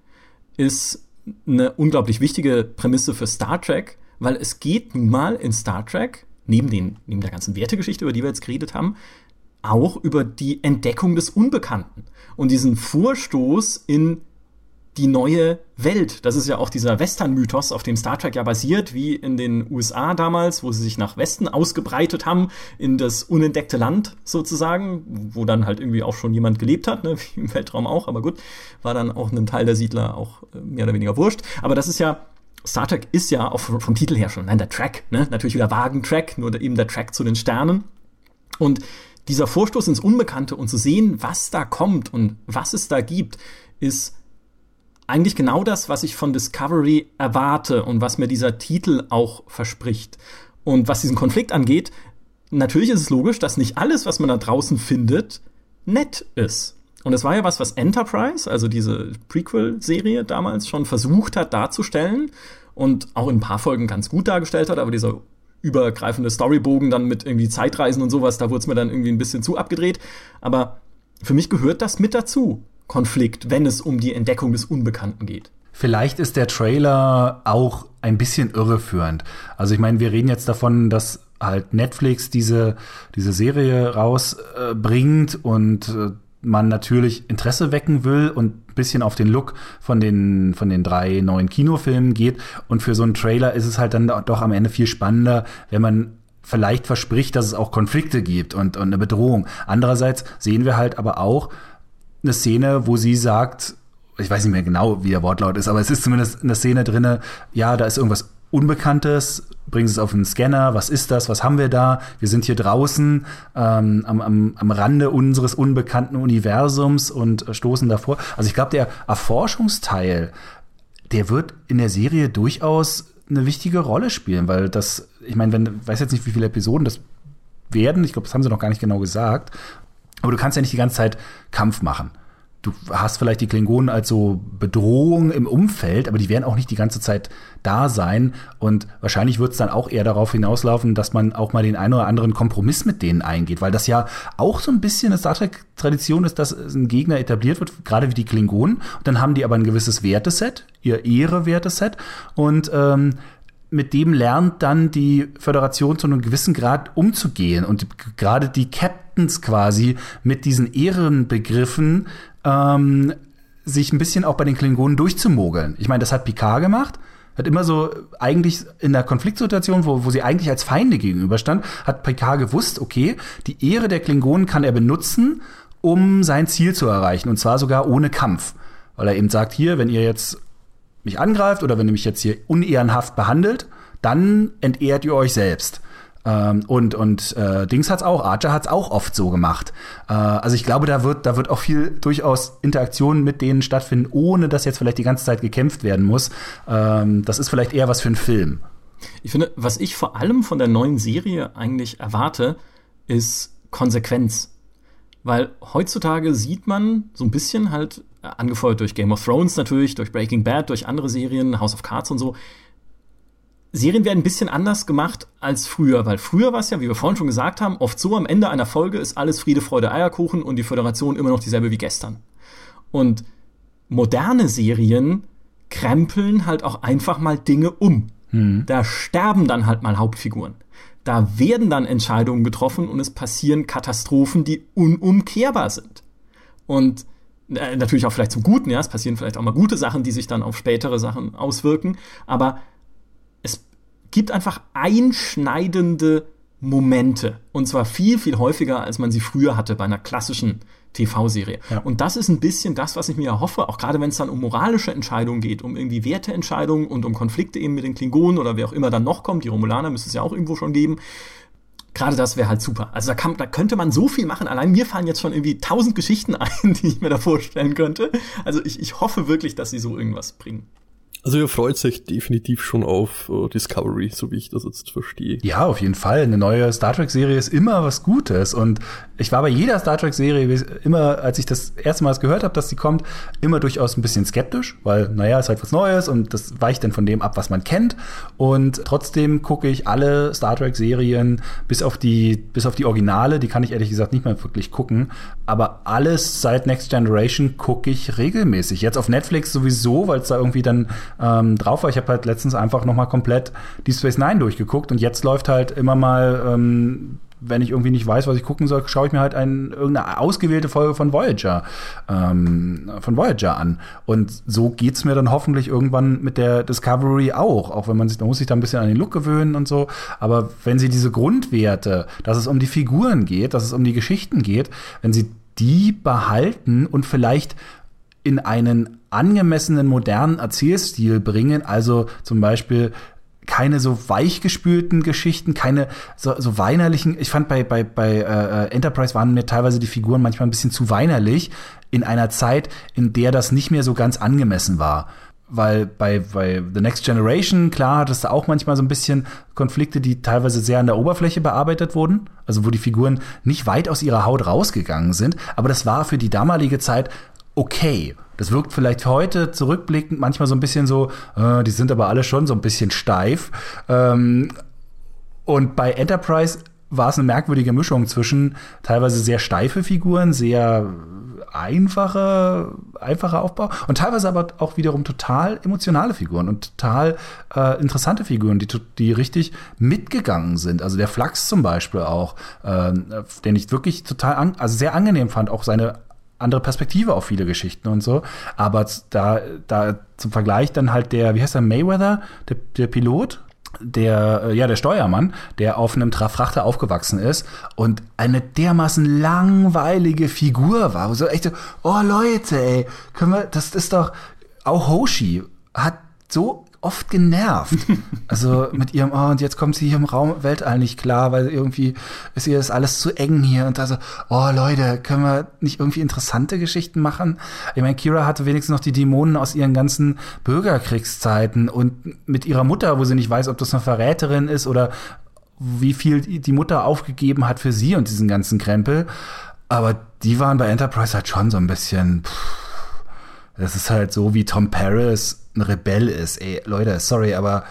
ist eine unglaublich wichtige Prämisse für Star Trek weil es geht nun mal in Star Trek, neben, den, neben der ganzen Wertegeschichte, über die wir jetzt geredet haben, auch über die Entdeckung des Unbekannten und diesen Vorstoß in die neue Welt. Das ist ja auch dieser Western-Mythos, auf dem Star Trek ja basiert, wie in den USA damals, wo sie sich nach Westen ausgebreitet haben, in das unentdeckte Land sozusagen, wo dann halt irgendwie auch schon jemand gelebt hat, ne, wie im Weltraum auch, aber gut, war dann auch ein Teil der Siedler auch äh, mehr oder weniger wurscht. Aber das ist ja Star Trek ist ja auch vom Titel her schon, nein, der Track, ne? natürlich wieder Wagentrack, nur eben der Track zu den Sternen. Und dieser Vorstoß ins Unbekannte und zu sehen, was da kommt und was es da gibt, ist eigentlich genau das, was ich von Discovery erwarte und was mir dieser Titel auch verspricht. Und was diesen Konflikt angeht, natürlich ist es logisch, dass nicht alles, was man da draußen findet, nett ist. Und es war ja was, was Enterprise, also diese Prequel-Serie damals schon versucht hat darzustellen und auch in ein paar Folgen ganz gut dargestellt hat, aber dieser übergreifende Storybogen dann mit irgendwie Zeitreisen und sowas, da wurde es mir dann irgendwie ein bisschen zu abgedreht. Aber für mich gehört das mit dazu, Konflikt, wenn es um die Entdeckung des Unbekannten geht. Vielleicht ist der Trailer auch ein bisschen irreführend. Also ich meine, wir reden jetzt davon, dass halt Netflix diese, diese Serie rausbringt äh, und äh, man natürlich Interesse wecken will und ein bisschen auf den Look von den, von den drei neuen Kinofilmen geht. Und für so einen Trailer ist es halt dann doch am Ende viel spannender, wenn man vielleicht verspricht, dass es auch Konflikte gibt und, und eine Bedrohung. Andererseits sehen wir halt aber auch eine Szene, wo sie sagt, ich weiß nicht mehr genau, wie der Wortlaut ist, aber es ist zumindest eine Szene drinne, ja, da ist irgendwas Unbekanntes, bringen es auf den Scanner, was ist das, was haben wir da? Wir sind hier draußen ähm, am, am, am Rande unseres unbekannten Universums und stoßen davor. Also ich glaube, der Erforschungsteil, der wird in der Serie durchaus eine wichtige Rolle spielen, weil das, ich meine, wenn, weiß jetzt nicht, wie viele Episoden das werden, ich glaube, das haben sie noch gar nicht genau gesagt, aber du kannst ja nicht die ganze Zeit Kampf machen du hast vielleicht die Klingonen als so Bedrohung im Umfeld, aber die werden auch nicht die ganze Zeit da sein. Und wahrscheinlich wird es dann auch eher darauf hinauslaufen, dass man auch mal den einen oder anderen Kompromiss mit denen eingeht, weil das ja auch so ein bisschen eine Star Trek-Tradition ist, dass ein Gegner etabliert wird, gerade wie die Klingonen. Und dann haben die aber ein gewisses Werteset, ihr Ehre-Werteset. Und ähm, mit dem lernt dann die Föderation zu einem gewissen Grad umzugehen und gerade die Captains quasi mit diesen Ehrenbegriffen ähm, sich ein bisschen auch bei den Klingonen durchzumogeln. Ich meine, das hat Picard gemacht. Hat immer so eigentlich in der Konfliktsituation, wo, wo sie eigentlich als Feinde gegenüberstand, hat Picard gewusst, okay, die Ehre der Klingonen kann er benutzen, um sein Ziel zu erreichen. Und zwar sogar ohne Kampf. Weil er eben sagt, hier, wenn ihr jetzt mich angreift oder wenn ihr mich jetzt hier unehrenhaft behandelt, dann entehrt ihr euch selbst. Ähm, und und äh, Dings hat's auch, Archer hat's auch oft so gemacht. Äh, also ich glaube, da wird, da wird auch viel durchaus Interaktion mit denen stattfinden, ohne dass jetzt vielleicht die ganze Zeit gekämpft werden muss. Ähm, das ist vielleicht eher was für einen Film. Ich finde, was ich vor allem von der neuen Serie eigentlich erwarte, ist Konsequenz. Weil heutzutage sieht man so ein bisschen halt, äh, angefeuert durch Game of Thrones natürlich, durch Breaking Bad, durch andere Serien, House of Cards und so, Serien werden ein bisschen anders gemacht als früher, weil früher war es ja, wie wir vorhin schon gesagt haben, oft so am Ende einer Folge ist alles Friede, Freude, Eierkuchen und die Föderation immer noch dieselbe wie gestern. Und moderne Serien krempeln halt auch einfach mal Dinge um. Hm. Da sterben dann halt mal Hauptfiguren. Da werden dann Entscheidungen getroffen und es passieren Katastrophen, die unumkehrbar sind. Und äh, natürlich auch vielleicht zum Guten, ja, es passieren vielleicht auch mal gute Sachen, die sich dann auf spätere Sachen auswirken, aber gibt einfach einschneidende Momente. Und zwar viel, viel häufiger, als man sie früher hatte bei einer klassischen TV-Serie. Ja. Und das ist ein bisschen das, was ich mir erhoffe, auch gerade wenn es dann um moralische Entscheidungen geht, um irgendwie Werteentscheidungen und um Konflikte eben mit den Klingonen oder wer auch immer dann noch kommt. Die Romulaner müsste es ja auch irgendwo schon geben. Gerade das wäre halt super. Also da, kann, da könnte man so viel machen. Allein mir fallen jetzt schon irgendwie tausend Geschichten ein, die ich mir da vorstellen könnte. Also ich, ich hoffe wirklich, dass sie so irgendwas bringen. Also ihr freut sich definitiv schon auf uh, Discovery, so wie ich das jetzt verstehe. Ja, auf jeden Fall. Eine neue Star Trek-Serie ist immer was Gutes. Und ich war bei jeder Star Trek-Serie immer, als ich das erste Mal gehört habe, dass sie kommt, immer durchaus ein bisschen skeptisch, weil, naja, ist halt was Neues und das weicht dann von dem ab, was man kennt. Und trotzdem gucke ich alle Star Trek-Serien bis auf die, bis auf die Originale, die kann ich ehrlich gesagt nicht mehr wirklich gucken. Aber alles seit Next Generation gucke ich regelmäßig. Jetzt auf Netflix sowieso, weil es da irgendwie dann ähm, drauf war. Ich habe halt letztens einfach noch mal komplett die Space Nine durchgeguckt und jetzt läuft halt immer mal ähm, wenn ich irgendwie nicht weiß, was ich gucken soll, schaue ich mir halt ein, irgendeine ausgewählte Folge von Voyager, ähm, von Voyager an. Und so geht's mir dann hoffentlich irgendwann mit der Discovery auch. Auch wenn man sich, man muss sich da ein bisschen an den Look gewöhnen und so. Aber wenn sie diese Grundwerte, dass es um die Figuren geht, dass es um die Geschichten geht, wenn sie die behalten und vielleicht in einen angemessenen modernen Erzählstil bringen. Also zum Beispiel keine so weichgespülten Geschichten, keine so, so weinerlichen. Ich fand bei bei bei äh, Enterprise waren mir teilweise die Figuren manchmal ein bisschen zu weinerlich in einer Zeit, in der das nicht mehr so ganz angemessen war. Weil bei, bei The Next Generation, klar, das da auch manchmal so ein bisschen Konflikte, die teilweise sehr an der Oberfläche bearbeitet wurden. Also wo die Figuren nicht weit aus ihrer Haut rausgegangen sind. Aber das war für die damalige Zeit okay. Das wirkt vielleicht heute zurückblickend manchmal so ein bisschen so, äh, die sind aber alle schon so ein bisschen steif. Ähm, und bei Enterprise war es eine merkwürdige Mischung zwischen teilweise sehr steife Figuren, sehr einfache, einfacher Aufbau und teilweise aber auch wiederum total emotionale Figuren und total äh, interessante Figuren, die, die richtig mitgegangen sind. Also der Flachs zum Beispiel auch, äh, den ich wirklich total, also sehr angenehm fand, auch seine andere Perspektive auf viele Geschichten und so. Aber da, da zum Vergleich dann halt der, wie heißt der, Mayweather, der, der Pilot, der, äh, ja, der Steuermann, der auf einem Frachter aufgewachsen ist und eine dermaßen langweilige Figur war. So echt so, oh Leute, ey, können wir, das ist doch, auch Hoshi hat so oft genervt. Also mit ihrem, oh, und jetzt kommt sie hier im Raum Weltall nicht klar, weil irgendwie ist ihr das alles zu eng hier. Und da so, oh Leute, können wir nicht irgendwie interessante Geschichten machen? Ich meine, Kira hatte wenigstens noch die Dämonen aus ihren ganzen Bürgerkriegszeiten und mit ihrer Mutter, wo sie nicht weiß, ob das eine Verräterin ist oder wie viel die Mutter aufgegeben hat für sie und diesen ganzen Krempel. Aber die waren bei Enterprise halt schon so ein bisschen. Pff, das ist halt so, wie Tom Paris ein Rebell ist. Ey, Leute, sorry, aber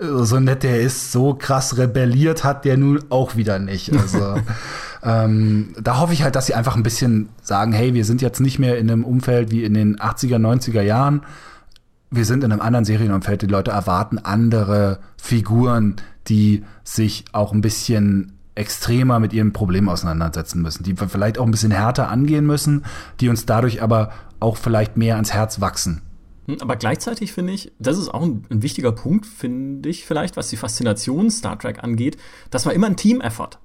äh, so nett der ist, so krass rebelliert hat der nun auch wieder nicht. Also ähm, da hoffe ich halt, dass sie einfach ein bisschen sagen, hey, wir sind jetzt nicht mehr in einem Umfeld wie in den 80er, 90er Jahren. Wir sind in einem anderen Serienumfeld. Die Leute erwarten andere Figuren, die sich auch ein bisschen extremer mit ihrem Problem auseinandersetzen müssen, die vielleicht auch ein bisschen härter angehen müssen, die uns dadurch aber auch vielleicht mehr ans Herz wachsen. Hm, aber gleichzeitig finde ich, das ist auch ein, ein wichtiger Punkt, finde ich vielleicht, was die Faszination Star Trek angeht, das war immer ein Team-Effort.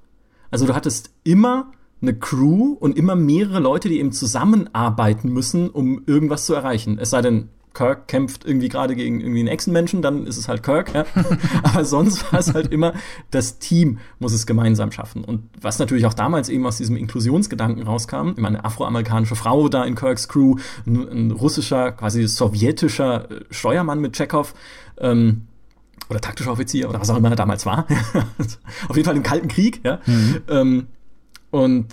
Also du hattest immer eine Crew und immer mehrere Leute, die eben zusammenarbeiten müssen, um irgendwas zu erreichen. Es sei denn, Kirk kämpft irgendwie gerade gegen irgendwie einen Echsenmenschen, dann ist es halt Kirk. Ja? Aber sonst war es halt immer, das Team muss es gemeinsam schaffen. Und was natürlich auch damals eben aus diesem Inklusionsgedanken rauskam, immer eine afroamerikanische Frau da in Kirks Crew, ein, ein russischer, quasi sowjetischer äh, Steuermann mit Chekhov, ähm, oder taktischer Offizier oder was auch immer er damals war. Auf jeden Fall im Kalten Krieg, ja. Mhm. Ähm, und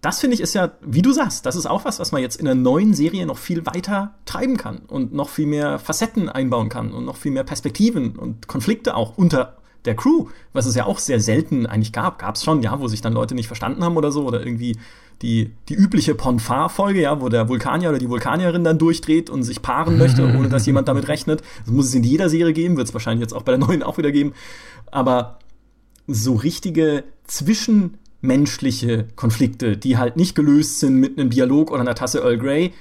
das finde ich ist ja, wie du sagst, das ist auch was, was man jetzt in einer neuen Serie noch viel weiter treiben kann und noch viel mehr Facetten einbauen kann und noch viel mehr Perspektiven und Konflikte auch unter der Crew, was es ja auch sehr selten eigentlich gab. Gab es schon, ja, wo sich dann Leute nicht verstanden haben oder so oder irgendwie die, die übliche Ponfar-Folge, ja, wo der Vulkanier oder die Vulkanierin dann durchdreht und sich paaren möchte, ohne dass jemand damit rechnet. Das muss es in jeder Serie geben, wird es wahrscheinlich jetzt auch bei der neuen auch wieder geben. Aber so richtige Zwischen- menschliche Konflikte, die halt nicht gelöst sind mit einem Dialog oder einer Tasse Earl Grey,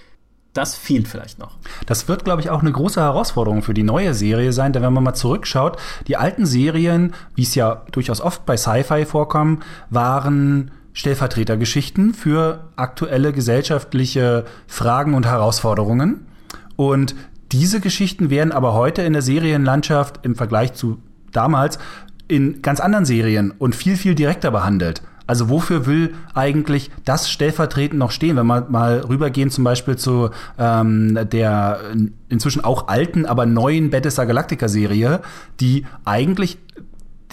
Das fehlt vielleicht noch. Das wird, glaube ich, auch eine große Herausforderung für die neue Serie sein, denn wenn man mal zurückschaut, die alten Serien, wie es ja durchaus oft bei Sci-Fi vorkommen, waren Stellvertretergeschichten für aktuelle gesellschaftliche Fragen und Herausforderungen. Und diese Geschichten werden aber heute in der Serienlandschaft im Vergleich zu damals in ganz anderen Serien und viel, viel direkter behandelt. Also wofür will eigentlich das stellvertretend noch stehen? Wenn wir mal rübergehen zum Beispiel zu ähm, der inzwischen auch alten, aber neuen Battlestar Galactica Serie, die eigentlich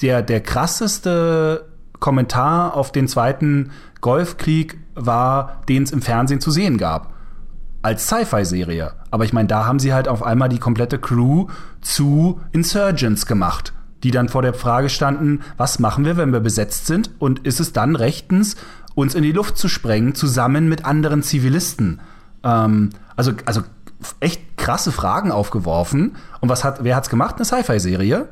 der, der krasseste Kommentar auf den zweiten Golfkrieg war, den es im Fernsehen zu sehen gab. Als Sci-Fi-Serie. Aber ich meine, da haben sie halt auf einmal die komplette Crew zu Insurgents gemacht die dann vor der Frage standen, was machen wir, wenn wir besetzt sind? Und ist es dann rechtens, uns in die Luft zu sprengen, zusammen mit anderen Zivilisten? Ähm, also, also echt krasse Fragen aufgeworfen. Und was hat, wer hat's gemacht? Eine Sci-Fi-Serie.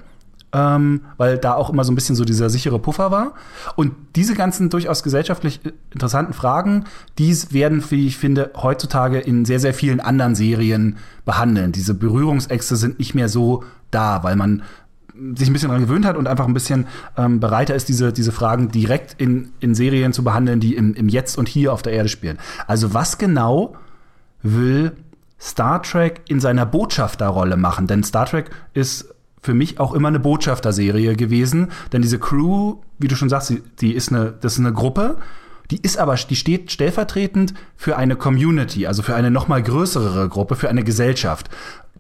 Ähm, weil da auch immer so ein bisschen so dieser sichere Puffer war. Und diese ganzen durchaus gesellschaftlich interessanten Fragen, die werden, wie ich finde, heutzutage in sehr, sehr vielen anderen Serien behandeln. Diese Berührungsäxte sind nicht mehr so da, weil man sich ein bisschen daran gewöhnt hat und einfach ein bisschen ähm, bereiter ist, diese, diese Fragen direkt in, in Serien zu behandeln, die im, im Jetzt und Hier auf der Erde spielen. Also was genau will Star Trek in seiner Botschafterrolle machen? Denn Star Trek ist für mich auch immer eine Botschafterserie gewesen, denn diese Crew, wie du schon sagst, die, die ist eine, das ist eine Gruppe, die ist aber, die steht stellvertretend für eine Community, also für eine noch mal größere Gruppe, für eine Gesellschaft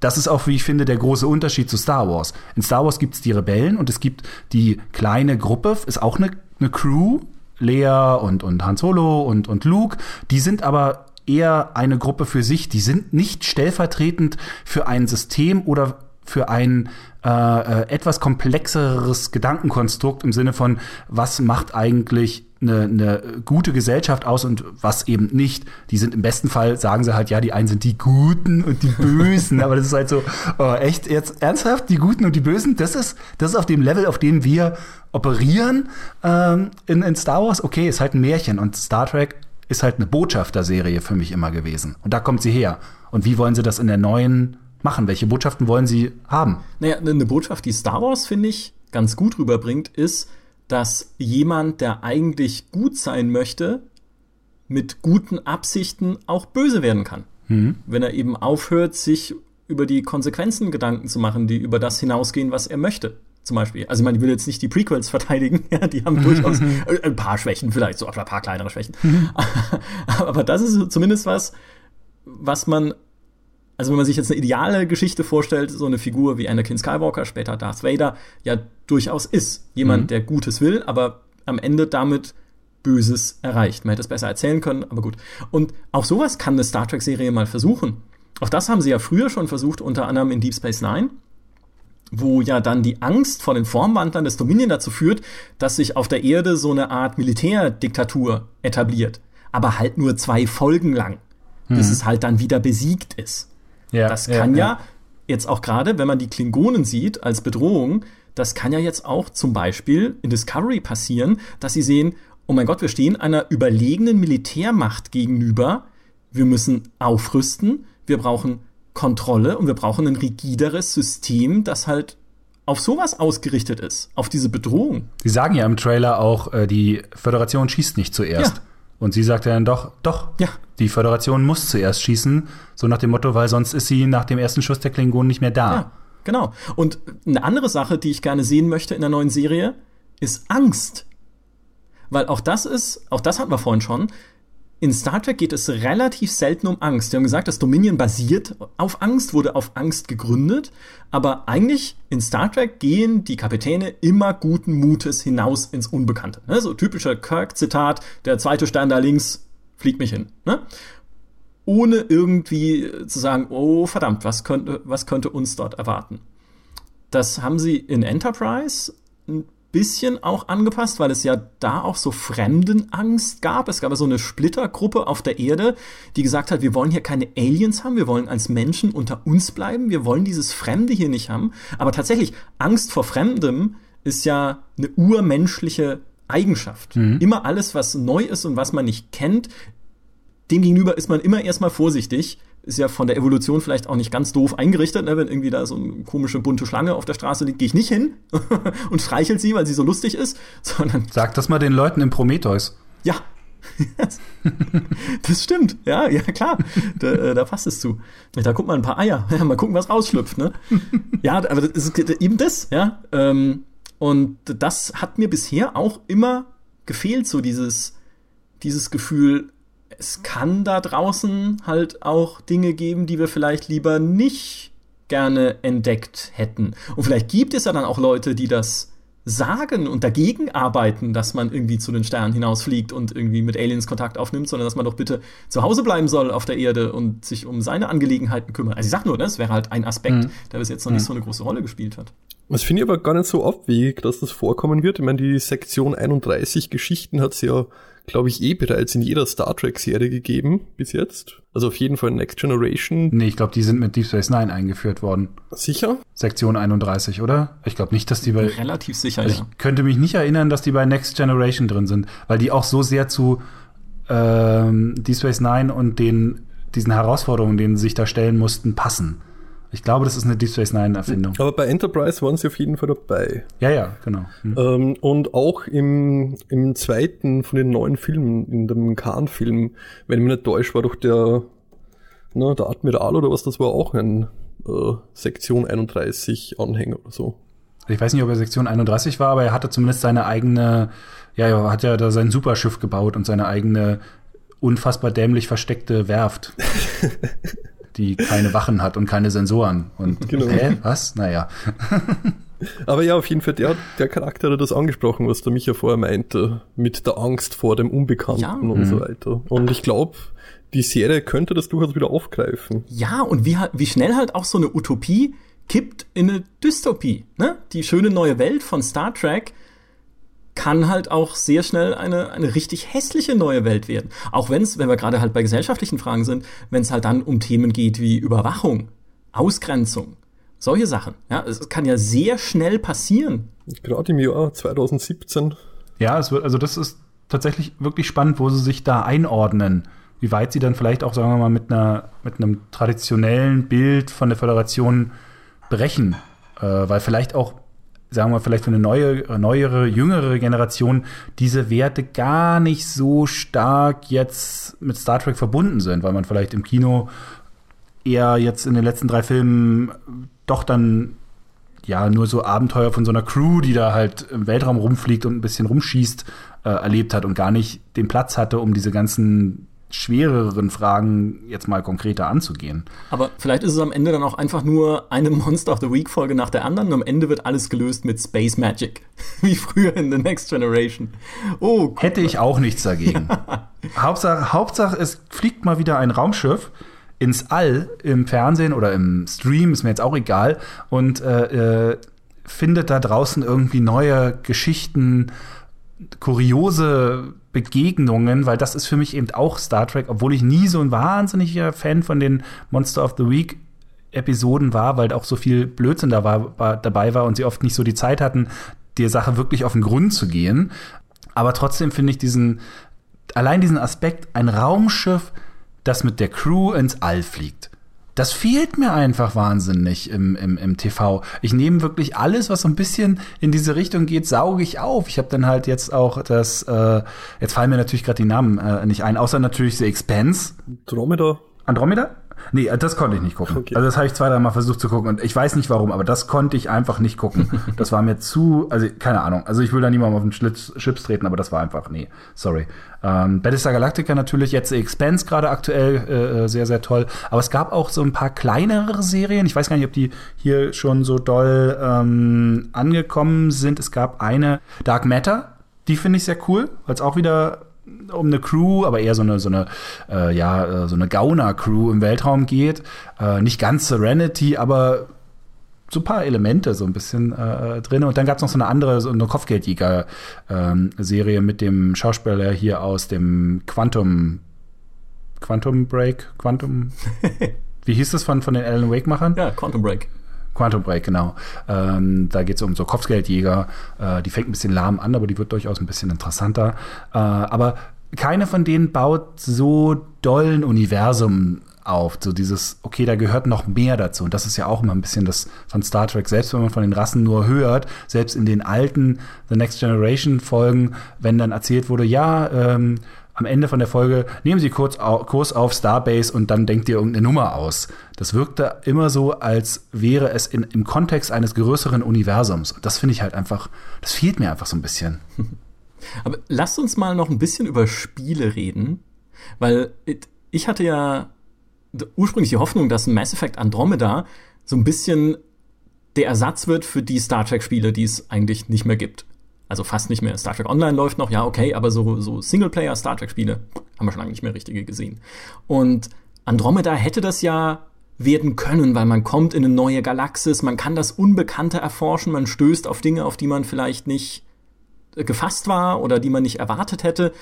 das ist auch, wie ich finde, der große Unterschied zu Star Wars. In Star Wars gibt es die Rebellen und es gibt die kleine Gruppe, ist auch eine, eine Crew, Lea und, und Han Solo und, und Luke. Die sind aber eher eine Gruppe für sich. Die sind nicht stellvertretend für ein System oder für ein äh, äh etwas komplexeres Gedankenkonstrukt im Sinne von, was macht eigentlich eine, eine gute Gesellschaft aus und was eben nicht. Die sind im besten Fall, sagen sie halt, ja, die einen sind die Guten und die Bösen, aber das ist halt so, oh, echt jetzt ernsthaft, die Guten und die Bösen, das ist, das ist auf dem Level, auf dem wir operieren ähm, in, in Star Wars. Okay, ist halt ein Märchen und Star Trek ist halt eine Botschafterserie für mich immer gewesen. Und da kommt sie her. Und wie wollen sie das in der neuen machen? Welche Botschaften wollen sie haben? Naja, eine Botschaft, die Star Wars, finde ich, ganz gut rüberbringt, ist, dass jemand, der eigentlich gut sein möchte, mit guten Absichten auch böse werden kann. Mhm. Wenn er eben aufhört, sich über die Konsequenzen Gedanken zu machen, die über das hinausgehen, was er möchte. Zum Beispiel. Also ich meine, ich will jetzt nicht die Prequels verteidigen, ja, die haben durchaus ein paar Schwächen, vielleicht so ein paar kleinere Schwächen. Mhm. Aber das ist zumindest was, was man also wenn man sich jetzt eine ideale Geschichte vorstellt, so eine Figur wie Anakin Skywalker, später Darth Vader, ja durchaus ist. Jemand, mhm. der Gutes will, aber am Ende damit Böses erreicht. Man hätte es besser erzählen können, aber gut. Und auch sowas kann eine Star Trek-Serie mal versuchen. Auch das haben sie ja früher schon versucht, unter anderem in Deep Space Nine, wo ja dann die Angst vor den Formwandlern des Dominion dazu führt, dass sich auf der Erde so eine Art Militärdiktatur etabliert. Aber halt nur zwei Folgen lang, mhm. bis es halt dann wieder besiegt ist. Ja, das kann ja, ja, jetzt auch gerade, wenn man die Klingonen sieht als Bedrohung, das kann ja jetzt auch zum Beispiel in Discovery passieren, dass sie sehen, oh mein Gott, wir stehen einer überlegenen Militärmacht gegenüber. Wir müssen aufrüsten, wir brauchen Kontrolle und wir brauchen ein rigideres System, das halt auf sowas ausgerichtet ist, auf diese Bedrohung. Sie sagen ja im Trailer auch, äh, die Föderation schießt nicht zuerst. Ja. Und sie sagt ja dann doch, doch, ja. die Föderation muss zuerst schießen, so nach dem Motto, weil sonst ist sie nach dem ersten Schuss der Klingonen nicht mehr da. Ja, genau. Und eine andere Sache, die ich gerne sehen möchte in der neuen Serie, ist Angst. Weil auch das ist, auch das hatten wir vorhin schon, in Star Trek geht es relativ selten um Angst. Wir haben gesagt, das Dominion basiert auf Angst, wurde auf Angst gegründet. Aber eigentlich in Star Trek gehen die Kapitäne immer guten Mutes hinaus ins Unbekannte. Ne? So typischer Kirk-Zitat, der zweite Stern da links fliegt mich hin. Ne? Ohne irgendwie zu sagen, oh verdammt, was könnte, was könnte uns dort erwarten. Das haben sie in Enterprise bisschen auch angepasst, weil es ja da auch so Fremdenangst gab. Es gab so eine Splittergruppe auf der Erde, die gesagt hat, wir wollen hier keine Aliens haben, wir wollen als Menschen unter uns bleiben, wir wollen dieses Fremde hier nicht haben. Aber tatsächlich, Angst vor Fremdem ist ja eine urmenschliche Eigenschaft. Mhm. Immer alles, was neu ist und was man nicht kennt, demgegenüber ist man immer erstmal vorsichtig, ist ja von der Evolution vielleicht auch nicht ganz doof eingerichtet, ne? wenn irgendwie da so eine komische bunte Schlange auf der Straße liegt, gehe ich nicht hin und streichel sie, weil sie so lustig ist, sondern Sag das mal den Leuten im Prometheus. ja. das stimmt, ja, ja klar, da, äh, da passt es zu. Da guckt man ein paar Eier, ja, mal gucken, was rausschlüpft, ne? Ja, aber das ist eben das, ja. Ähm, und das hat mir bisher auch immer gefehlt, so dieses, dieses Gefühl, es kann da draußen halt auch Dinge geben, die wir vielleicht lieber nicht gerne entdeckt hätten. Und vielleicht gibt es ja dann auch Leute, die das sagen und dagegen arbeiten, dass man irgendwie zu den Sternen hinausfliegt und irgendwie mit Aliens Kontakt aufnimmt, sondern dass man doch bitte zu Hause bleiben soll auf der Erde und sich um seine Angelegenheiten kümmert. Also ich sag nur, das wäre halt ein Aspekt, Mhm. der bis jetzt noch nicht so eine große Rolle gespielt hat. Das finde ich aber gar nicht so abwegig, dass das vorkommen wird. Ich meine, die Sektion 31 Geschichten hat es ja, glaube ich, eh bereits in jeder Star Trek-Serie gegeben bis jetzt. Also auf jeden Fall Next Generation. Nee, ich glaube, die sind mit Deep Space Nine eingeführt worden. Sicher? Sektion 31, oder? Ich glaube nicht, dass die bei. Relativ sicher, Also ja. ich könnte mich nicht erinnern, dass die bei Next Generation drin sind, weil die auch so sehr zu ähm, Deep Space Nine und den, diesen Herausforderungen, denen sie sich da stellen mussten, passen. Ich glaube, das ist eine Deep Space Nine Erfindung. Aber bei Enterprise waren sie auf jeden Fall dabei. Ja, ja, genau. Hm. Ähm, und auch im, im zweiten von den neuen Filmen, in dem Khan-Film, wenn ich mich nicht täusche, war doch der, na, der Admiral oder was, das war auch ein äh, Sektion 31 Anhänger oder so. Ich weiß nicht, ob er Sektion 31 war, aber er hatte zumindest seine eigene, ja, er hat ja da sein Superschiff gebaut und seine eigene unfassbar dämlich versteckte Werft, die keine Wachen hat und keine Sensoren. Und Genau. hä, was? Naja. Aber ja, auf jeden Fall, der, der Charakter hat das angesprochen, was der Micha vorher meinte, mit der Angst vor dem Unbekannten Ja. und so weiter. Und ich glaube, die Serie könnte das durchaus wieder aufgreifen. Ja, und wie, wie schnell halt auch so eine Utopie kippt in eine Dystopie. Ne? Die schöne neue Welt von Star Trek kann halt auch sehr schnell eine, eine richtig hässliche neue Welt werden. Auch wenn es, wenn wir gerade halt bei gesellschaftlichen Fragen sind, wenn es halt dann um Themen geht wie Überwachung, Ausgrenzung, solche Sachen. Ja, es kann ja sehr schnell passieren. Gerade im Jahr 2017. Ja, es wird, also das ist tatsächlich wirklich spannend, wo sie sich da einordnen. Wie weit sie dann vielleicht auch, sagen wir mal, mit einer, mit einem traditionellen Bild von der Föderation brechen. Äh, weil vielleicht auch, sagen wir vielleicht für eine neue, neuere, jüngere Generation diese Werte gar nicht so stark jetzt mit Star Trek verbunden sind, weil man vielleicht im Kino eher jetzt in den letzten drei Filmen doch dann ja nur so Abenteuer von so einer Crew, die da halt im Weltraum rumfliegt und ein bisschen rumschießt, äh, erlebt hat und gar nicht den Platz hatte, um diese ganzen schwereren Fragen jetzt mal konkreter anzugehen. Aber vielleicht ist es am Ende dann auch einfach nur eine Monster of the Week Folge nach der anderen und am Ende wird alles gelöst mit Space Magic. Wie früher in The Next Generation. Oh, guck Hätte ich auch nichts dagegen. Hauptsache, Hauptsache, es fliegt mal wieder ein Raumschiff ins All im Fernsehen oder im Stream, ist mir jetzt auch egal, und äh, äh, findet da draußen irgendwie neue Geschichten, kuriose Begegnungen, weil das ist für mich eben auch Star Trek, obwohl ich nie so ein wahnsinniger Fan von den Monster of the Week Episoden war, weil auch so viel Blödsinn da war, war, dabei war und sie oft nicht so die Zeit hatten, der Sache wirklich auf den Grund zu gehen. Aber trotzdem finde ich diesen, allein diesen Aspekt, ein Raumschiff, das mit der Crew ins All fliegt. Das fehlt mir einfach wahnsinnig im, im, im TV. Ich nehme wirklich alles, was so ein bisschen in diese Richtung geht, sauge ich auf. Ich habe dann halt jetzt auch das, äh, jetzt fallen mir natürlich gerade die Namen äh, nicht ein, außer natürlich The Expanse. Andromeda. Andromeda? Nee, äh, das konnte ich nicht gucken. Okay. Also das habe ich zwei, drei Mal versucht zu gucken und ich weiß nicht warum, aber das konnte ich einfach nicht gucken. Das war mir zu, also keine Ahnung. Also ich will da niemandem auf den Schlitz, Chips treten, aber das war einfach, nee, sorry. Ähm, Battlestar Galactica natürlich, jetzt The Expanse gerade aktuell äh, äh, sehr, sehr toll. Aber es gab auch so ein paar kleinere Serien. Ich weiß gar nicht, ob die hier schon so doll ähm, angekommen sind. Es gab eine Dark Matter, die finde ich sehr cool, weil es auch wieder um eine Crew, aber eher so eine so eine äh, ja äh, so eine Gauner-Crew im Weltraum geht. Äh, nicht ganz Serenity, aber so ein paar Elemente so ein bisschen äh, drin. Und dann gab es noch so eine andere, so eine Kopfgeldjäger-Serie mit dem Schauspieler hier aus dem Quantum Quantum Break, Quantum. Wie hieß das von, von den Alan Wake-Machern? Ja, Quantum Break. Quantum Break, genau. Ähm, da geht es um so Kopfgeldjäger. Äh, die fängt ein bisschen lahm an, aber die wird durchaus ein bisschen interessanter. Äh, aber keine von denen baut so dollen Universum auf. So dieses, okay, da gehört noch mehr dazu. Und das ist ja auch immer ein bisschen das von Star Trek, selbst wenn man von den Rassen nur hört, selbst in den alten The Next Generation Folgen, wenn dann erzählt wurde, ja, ähm, am Ende von der Folge nehmen Sie kurz Kurs auf Starbase und dann denkt ihr irgendeine Nummer aus. Das wirkte immer so, als wäre es in, im Kontext eines größeren Universums. Und das finde ich halt einfach, das fehlt mir einfach so ein bisschen. Aber lasst uns mal noch ein bisschen über Spiele reden, weil ich hatte ja ursprünglich die Hoffnung, dass Mass Effect Andromeda so ein bisschen der Ersatz wird für die Star Trek-Spiele, die es eigentlich nicht mehr gibt. Also fast nicht mehr. Star Trek Online läuft noch, ja, okay, aber so, so Singleplayer-Star Trek-Spiele haben wir schon lange nicht mehr richtige gesehen. Und Andromeda hätte das ja werden können, weil man kommt in eine neue Galaxis, man kann das Unbekannte erforschen, man stößt auf Dinge, auf die man vielleicht nicht gefasst war oder die man nicht erwartet hätte.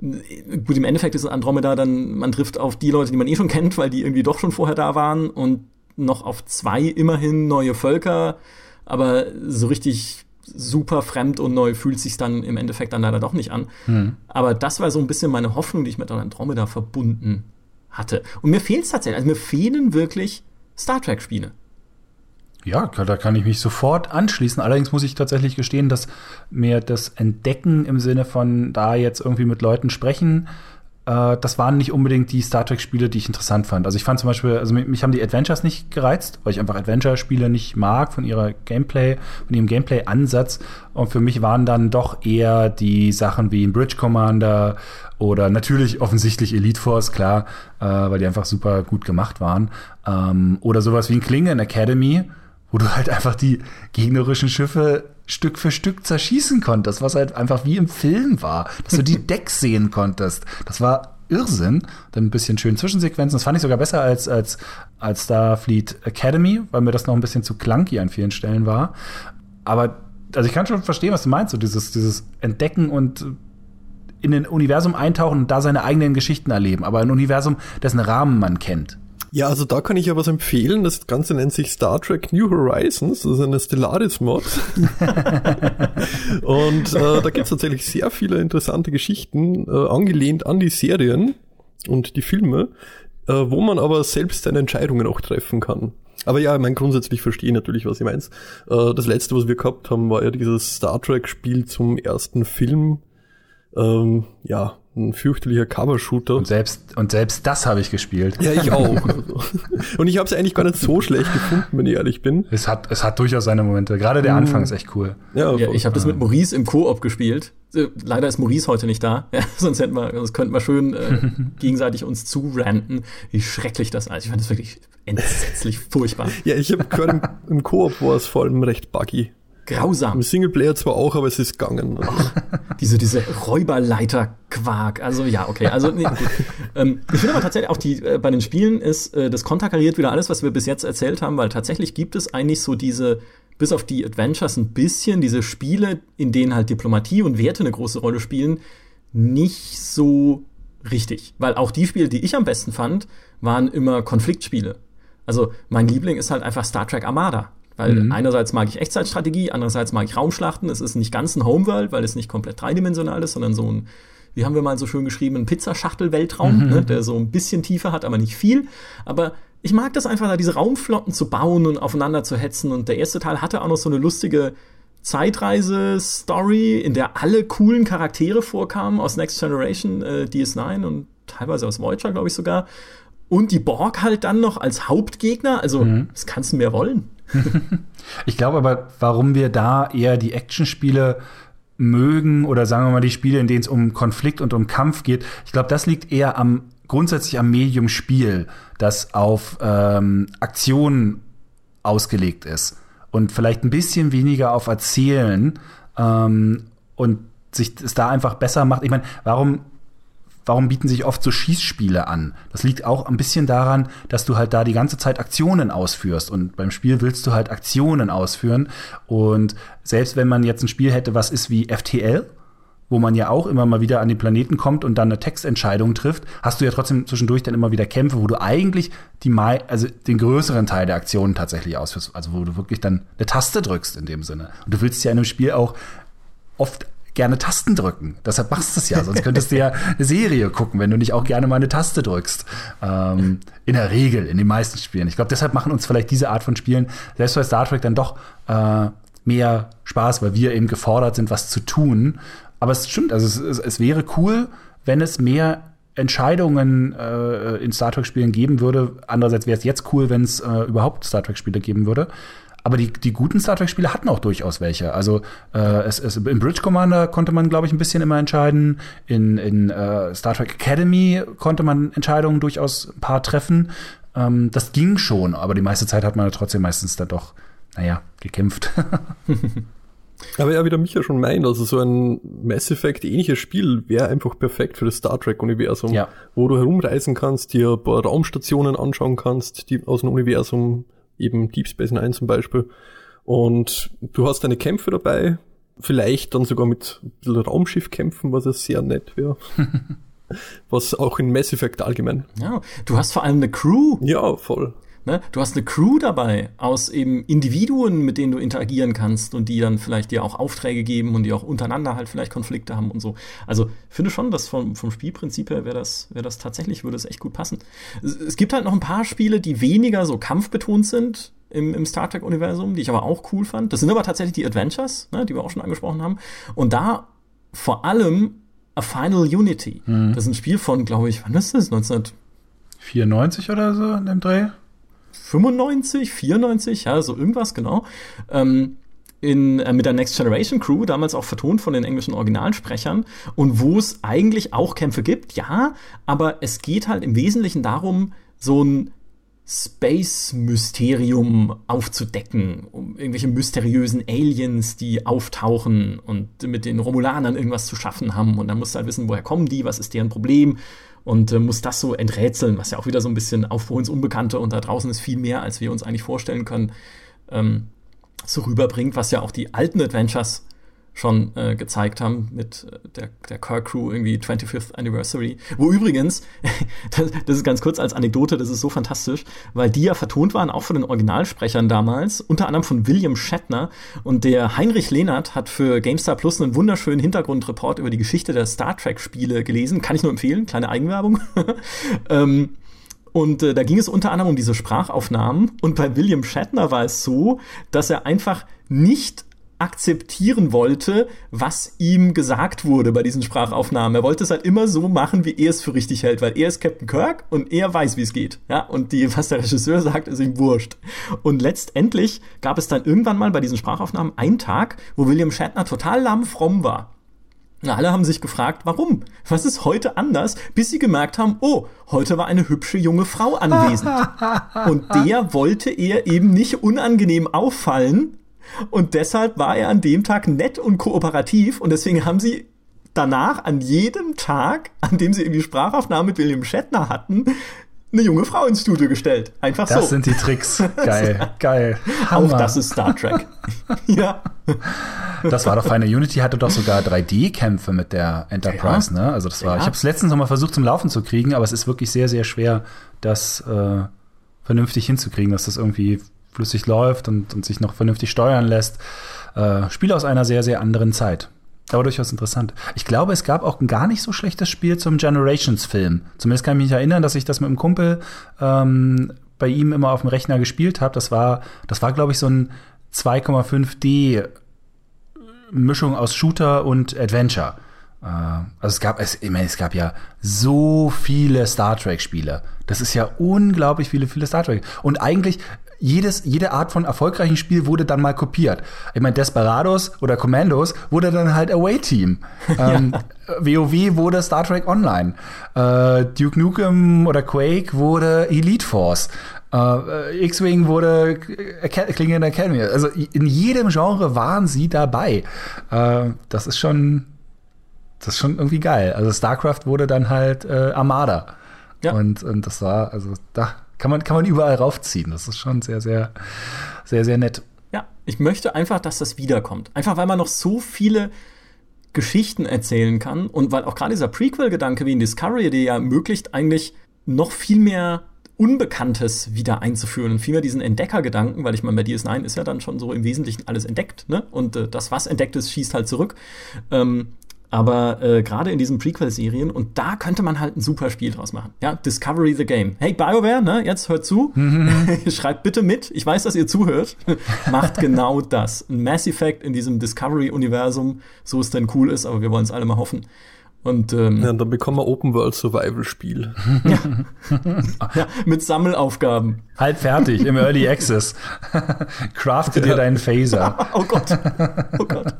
Gut, im Endeffekt ist Andromeda dann, man trifft auf die Leute, die man eh schon kennt, weil die irgendwie doch schon vorher da waren und noch auf zwei immerhin neue Völker, aber so richtig super fremd und neu fühlt sich dann im Endeffekt dann leider doch nicht an. Mhm. Aber das war so ein bisschen meine Hoffnung, die ich mit Andromeda verbunden hatte. Und mir fehlt es tatsächlich, also mir fehlen wirklich Star Trek-Spiele. Ja, da kann ich mich sofort anschließen. Allerdings muss ich tatsächlich gestehen, dass mir das Entdecken im Sinne von da jetzt irgendwie mit Leuten sprechen, äh, das waren nicht unbedingt die Star Trek-Spiele, die ich interessant fand. Also ich fand zum Beispiel, also mich, mich haben die Adventures nicht gereizt, weil ich einfach Adventure-Spiele nicht mag von ihrer Gameplay, von ihrem Gameplay-Ansatz. Und für mich waren dann doch eher die Sachen wie ein Bridge Commander oder natürlich offensichtlich Elite Force, klar, äh, weil die einfach super gut gemacht waren. Ähm, oder sowas wie ein Klingon Academy wo du halt einfach die gegnerischen Schiffe Stück für Stück zerschießen konntest, was halt einfach wie im Film war, dass du die Decks sehen konntest. Das war Irrsinn. Dann ein bisschen schön Zwischensequenzen. Das fand ich sogar besser als, als, als Starfleet Academy, weil mir das noch ein bisschen zu clunky an vielen Stellen war. Aber also ich kann schon verstehen, was du meinst, so dieses, dieses Entdecken und in den Universum eintauchen und da seine eigenen Geschichten erleben, aber ein Universum, dessen Rahmen man kennt. Ja, also da kann ich ja was empfehlen. Das Ganze nennt sich Star Trek New Horizons. Das ist eine Stellaris-Mod. und äh, da gibt's tatsächlich sehr viele interessante Geschichten, äh, angelehnt an die Serien und die Filme, äh, wo man aber selbst seine Entscheidungen auch treffen kann. Aber ja, ich meine, grundsätzlich verstehe ich natürlich, was ihr meint. Äh, das letzte, was wir gehabt haben, war ja dieses Star Trek-Spiel zum ersten Film. Ähm, ja, ein fürchterlicher Cover-Shooter. Und selbst, und selbst das habe ich gespielt. Ja, ich auch. und ich habe es eigentlich gar nicht so schlecht gefunden, wenn ich ehrlich bin. Es hat, es hat durchaus seine Momente. Gerade der mhm. Anfang ist echt cool. Ja, ja ich habe das mit Maurice im Koop gespielt. Äh, leider ist Maurice heute nicht da. Ja, sonst hätten wir, sonst könnten wir schön äh, gegenseitig uns zuranten, wie schrecklich das ist. Ich fand das wirklich entsetzlich furchtbar. Ja, ich habe gehört, im, im Koop war es vor allem recht buggy. Grausam. Im Singleplayer zwar auch, aber es ist gegangen. diese, diese Räuberleiter-Quark. Also ja, okay. Also nee, ähm, ich finde aber tatsächlich auch die äh, bei den Spielen ist äh, das konterkariert wieder alles, was wir bis jetzt erzählt haben, weil tatsächlich gibt es eigentlich so diese bis auf die Adventures ein bisschen diese Spiele, in denen halt Diplomatie und Werte eine große Rolle spielen, nicht so richtig, weil auch die Spiele, die ich am besten fand, waren immer Konfliktspiele. Also mein Liebling ist halt einfach Star Trek Armada. Weil mhm. einerseits mag ich Echtzeitstrategie, andererseits mag ich Raumschlachten. Es ist nicht ganz ein Homeworld, weil es nicht komplett dreidimensional ist, sondern so ein, wie haben wir mal so schön geschrieben, ein Pizzaschachtel-Weltraum, mhm. ne, der so ein bisschen tiefer hat, aber nicht viel. Aber ich mag das einfach, da diese Raumflotten zu bauen und aufeinander zu hetzen. Und der erste Teil hatte auch noch so eine lustige Zeitreise-Story, in der alle coolen Charaktere vorkamen aus Next Generation, äh, DS9 und teilweise aus Voyager, glaube ich sogar. Und die Borg halt dann noch als Hauptgegner. Also, mhm. das kannst du mehr wollen. ich glaube aber, warum wir da eher die Actionspiele mögen oder sagen wir mal die Spiele, in denen es um Konflikt und um Kampf geht, ich glaube, das liegt eher am grundsätzlich am Medium Spiel, das auf ähm, Aktionen ausgelegt ist und vielleicht ein bisschen weniger auf Erzählen ähm, und sich es da einfach besser macht. Ich meine, warum warum bieten sich oft so Schießspiele an? Das liegt auch ein bisschen daran, dass du halt da die ganze Zeit Aktionen ausführst und beim Spiel willst du halt Aktionen ausführen und selbst wenn man jetzt ein Spiel hätte, was ist wie FTL, wo man ja auch immer mal wieder an den Planeten kommt und dann eine Textentscheidung trifft, hast du ja trotzdem zwischendurch dann immer wieder Kämpfe, wo du eigentlich die also den größeren Teil der Aktionen tatsächlich ausführst, also wo du wirklich dann eine Taste drückst in dem Sinne. Und du willst ja in einem Spiel auch oft gerne Tasten drücken. Deshalb machst du es ja. Sonst könntest du ja eine Serie gucken, wenn du nicht auch gerne mal eine Taste drückst. Ähm, in der Regel, in den meisten Spielen. Ich glaube, deshalb machen uns vielleicht diese Art von Spielen, selbst bei Star Trek, dann doch äh, mehr Spaß, weil wir eben gefordert sind, was zu tun. Aber es stimmt, also es, es, es wäre cool, wenn es mehr Entscheidungen äh, in Star Trek-Spielen geben würde. Andererseits wäre es jetzt cool, wenn es äh, überhaupt Star Trek-Spiele geben würde. Aber die, die guten Star Trek-Spiele hatten auch durchaus welche. Also äh, es, es, im Bridge Commander konnte man, glaube ich, ein bisschen immer entscheiden. In, in äh, Star Trek Academy konnte man Entscheidungen durchaus ein paar treffen. Ähm, das ging schon, aber die meiste Zeit hat man trotzdem meistens dann doch, naja, gekämpft. Aber ja, wie der Micha schon meint, also so ein Mass Effect ähnliches Spiel wäre einfach perfekt für das Star Trek Universum, ja. wo du herumreisen kannst, dir ein paar Raumstationen anschauen kannst, die aus dem Universum eben Deep Space Nine zum Beispiel. Und du hast deine Kämpfe dabei, vielleicht dann sogar mit ein bisschen Raumschiff kämpfen, was ja sehr nett wäre. was auch in Mass Effect allgemein. Ja, du hast vor allem eine Crew. Ja, voll. Ne? Du hast eine Crew dabei aus eben Individuen, mit denen du interagieren kannst und die dann vielleicht dir auch Aufträge geben und die auch untereinander halt vielleicht Konflikte haben und so. Also finde schon, dass vom, vom Spielprinzip her wäre das, wäre das tatsächlich, würde es echt gut passen. Es, es, gibt halt noch ein paar Spiele, die weniger so kampfbetont sind im, im Star Trek-Universum, die ich aber auch cool fand. Das sind aber tatsächlich die Adventures, ne, die wir auch schon angesprochen haben. Und da vor allem A Final Unity. Mhm. Das ist ein Spiel von, glaube ich, wann ist das? 1994 oder so in dem Dreh? 95, 94, ja, so irgendwas, genau. Ähm, in, äh, mit der Next Generation Crew, damals auch vertont von den englischen Originalsprechern, und wo es eigentlich auch Kämpfe gibt, ja, aber es geht halt im Wesentlichen darum, so ein Space-Mysterium aufzudecken, um irgendwelche mysteriösen Aliens, die auftauchen und mit den Romulanern irgendwas zu schaffen haben. Und dann musst du halt wissen, woher kommen die, was ist deren Problem und äh, muss das so enträtseln, was ja auch wieder so ein bisschen Aufbruch ins Unbekannte und da draußen ist viel mehr, als wir uns eigentlich vorstellen können, ähm, so rüberbringt, was ja auch die alten Adventures schon äh, gezeigt haben mit äh, der, der Car Crew irgendwie 25th Anniversary. Wo übrigens, das, das, ist ganz kurz als Anekdote, das ist so fantastisch, weil die ja vertont waren, auch von den Originalsprechern damals, unter anderem von William Shatner und der Heinrich Lehnert hat für GameStar Plus einen wunderschönen Hintergrundreport über die Geschichte der Star Trek Spiele gelesen. Kann ich nur empfehlen, kleine Eigenwerbung. ähm, und äh, da ging es unter anderem um diese Sprachaufnahmen. Und bei William Shatner war es so, dass er einfach nicht akzeptieren wollte, was ihm gesagt wurde bei diesen Sprachaufnahmen. Er wollte es halt immer so machen, wie er es für richtig hält, weil er ist Captain Kirk und er weiß, wie es geht. Ja, und die, was der Regisseur sagt, ist ihm wurscht. Und letztendlich gab es dann irgendwann mal bei diesen Sprachaufnahmen einen Tag, wo William Shatner total lamm fromm war. Alle haben sich gefragt, warum? Was ist heute anders, bis sie gemerkt haben, oh, heute war eine hübsche junge Frau anwesend. Und der wollte er eben nicht unangenehm auffallen, und deshalb war er an dem Tag nett und kooperativ und deswegen haben sie danach an jedem Tag, an dem sie irgendwie Sprachaufnahme mit William Shatner hatten, eine junge Frau ins Studio gestellt. Einfach das so. Das sind die Tricks. Geil, geil. Hammer. Auch das ist Star Trek. ja. Das war doch Final Unity hatte doch sogar 3D-Kämpfe mit der Enterprise, ja. ne? Also das war. Ja. Ich habe es letztens noch mal versucht zum Laufen zu kriegen, aber es ist wirklich sehr, sehr schwer, das äh, vernünftig hinzukriegen, dass das irgendwie flüssig läuft und, und sich noch vernünftig steuern lässt. Äh, Spiel aus einer sehr, sehr anderen Zeit. Aber durchaus interessant. Ich glaube, es gab auch ein gar nicht so schlechtes Spiel zum Generations-Film. Zumindest kann ich mich erinnern, dass ich das mit einem Kumpel ähm, bei ihm immer auf dem Rechner gespielt habe. Das war, das war, glaube ich, so ein 2,5D Mischung aus Shooter und Adventure. Äh, also es gab, es, ich meine, es gab ja so viele Star Trek-Spiele. Das ist ja unglaublich viele, viele Star Trek. Und eigentlich, jedes, jede Art von erfolgreichen Spiel wurde dann mal kopiert. Ich meine, Desperados oder Commandos wurde dann halt Away Team. Ähm, WoW wurde Star Trek Online. Äh, Duke Nukem oder Quake wurde Elite Force. Äh, X-Wing wurde Klingon Academy. Also in jedem Genre waren sie dabei. Äh, das ist schon, das ist schon irgendwie geil. Also StarCraft wurde dann halt äh, Armada. Ja. Und, und das war, also da kann man, kann man überall raufziehen. Das ist schon sehr, sehr, sehr, sehr nett. Ja, ich möchte einfach, dass das wiederkommt. Einfach weil man noch so viele Geschichten erzählen kann und weil auch gerade dieser Prequel-Gedanke wie in Discovery, der ja ermöglicht, eigentlich noch viel mehr Unbekanntes wieder einzuführen und vielmehr diesen Entdeckergedanken, weil ich meine, bei DS9 ist ja dann schon so im Wesentlichen alles entdeckt, ne? Und äh, das, was entdeckt ist, schießt halt zurück. Ähm, aber äh, gerade in diesen Prequel-Serien, und da könnte man halt ein super Spiel draus machen. Ja, Discovery the Game. Hey, BioWare, ne, jetzt hört zu. Schreibt bitte mit. Ich weiß, dass ihr zuhört. Macht genau das. Ein Mass Effect in diesem Discovery-Universum, so es denn cool ist, aber wir wollen es alle mal hoffen. Und ähm, Ja, dann bekommen wir Open World Survival Spiel. ja, mit Sammelaufgaben. Halb fertig im Early Access. Crafte dir deinen Phaser. Oh Gott. Oh Gott.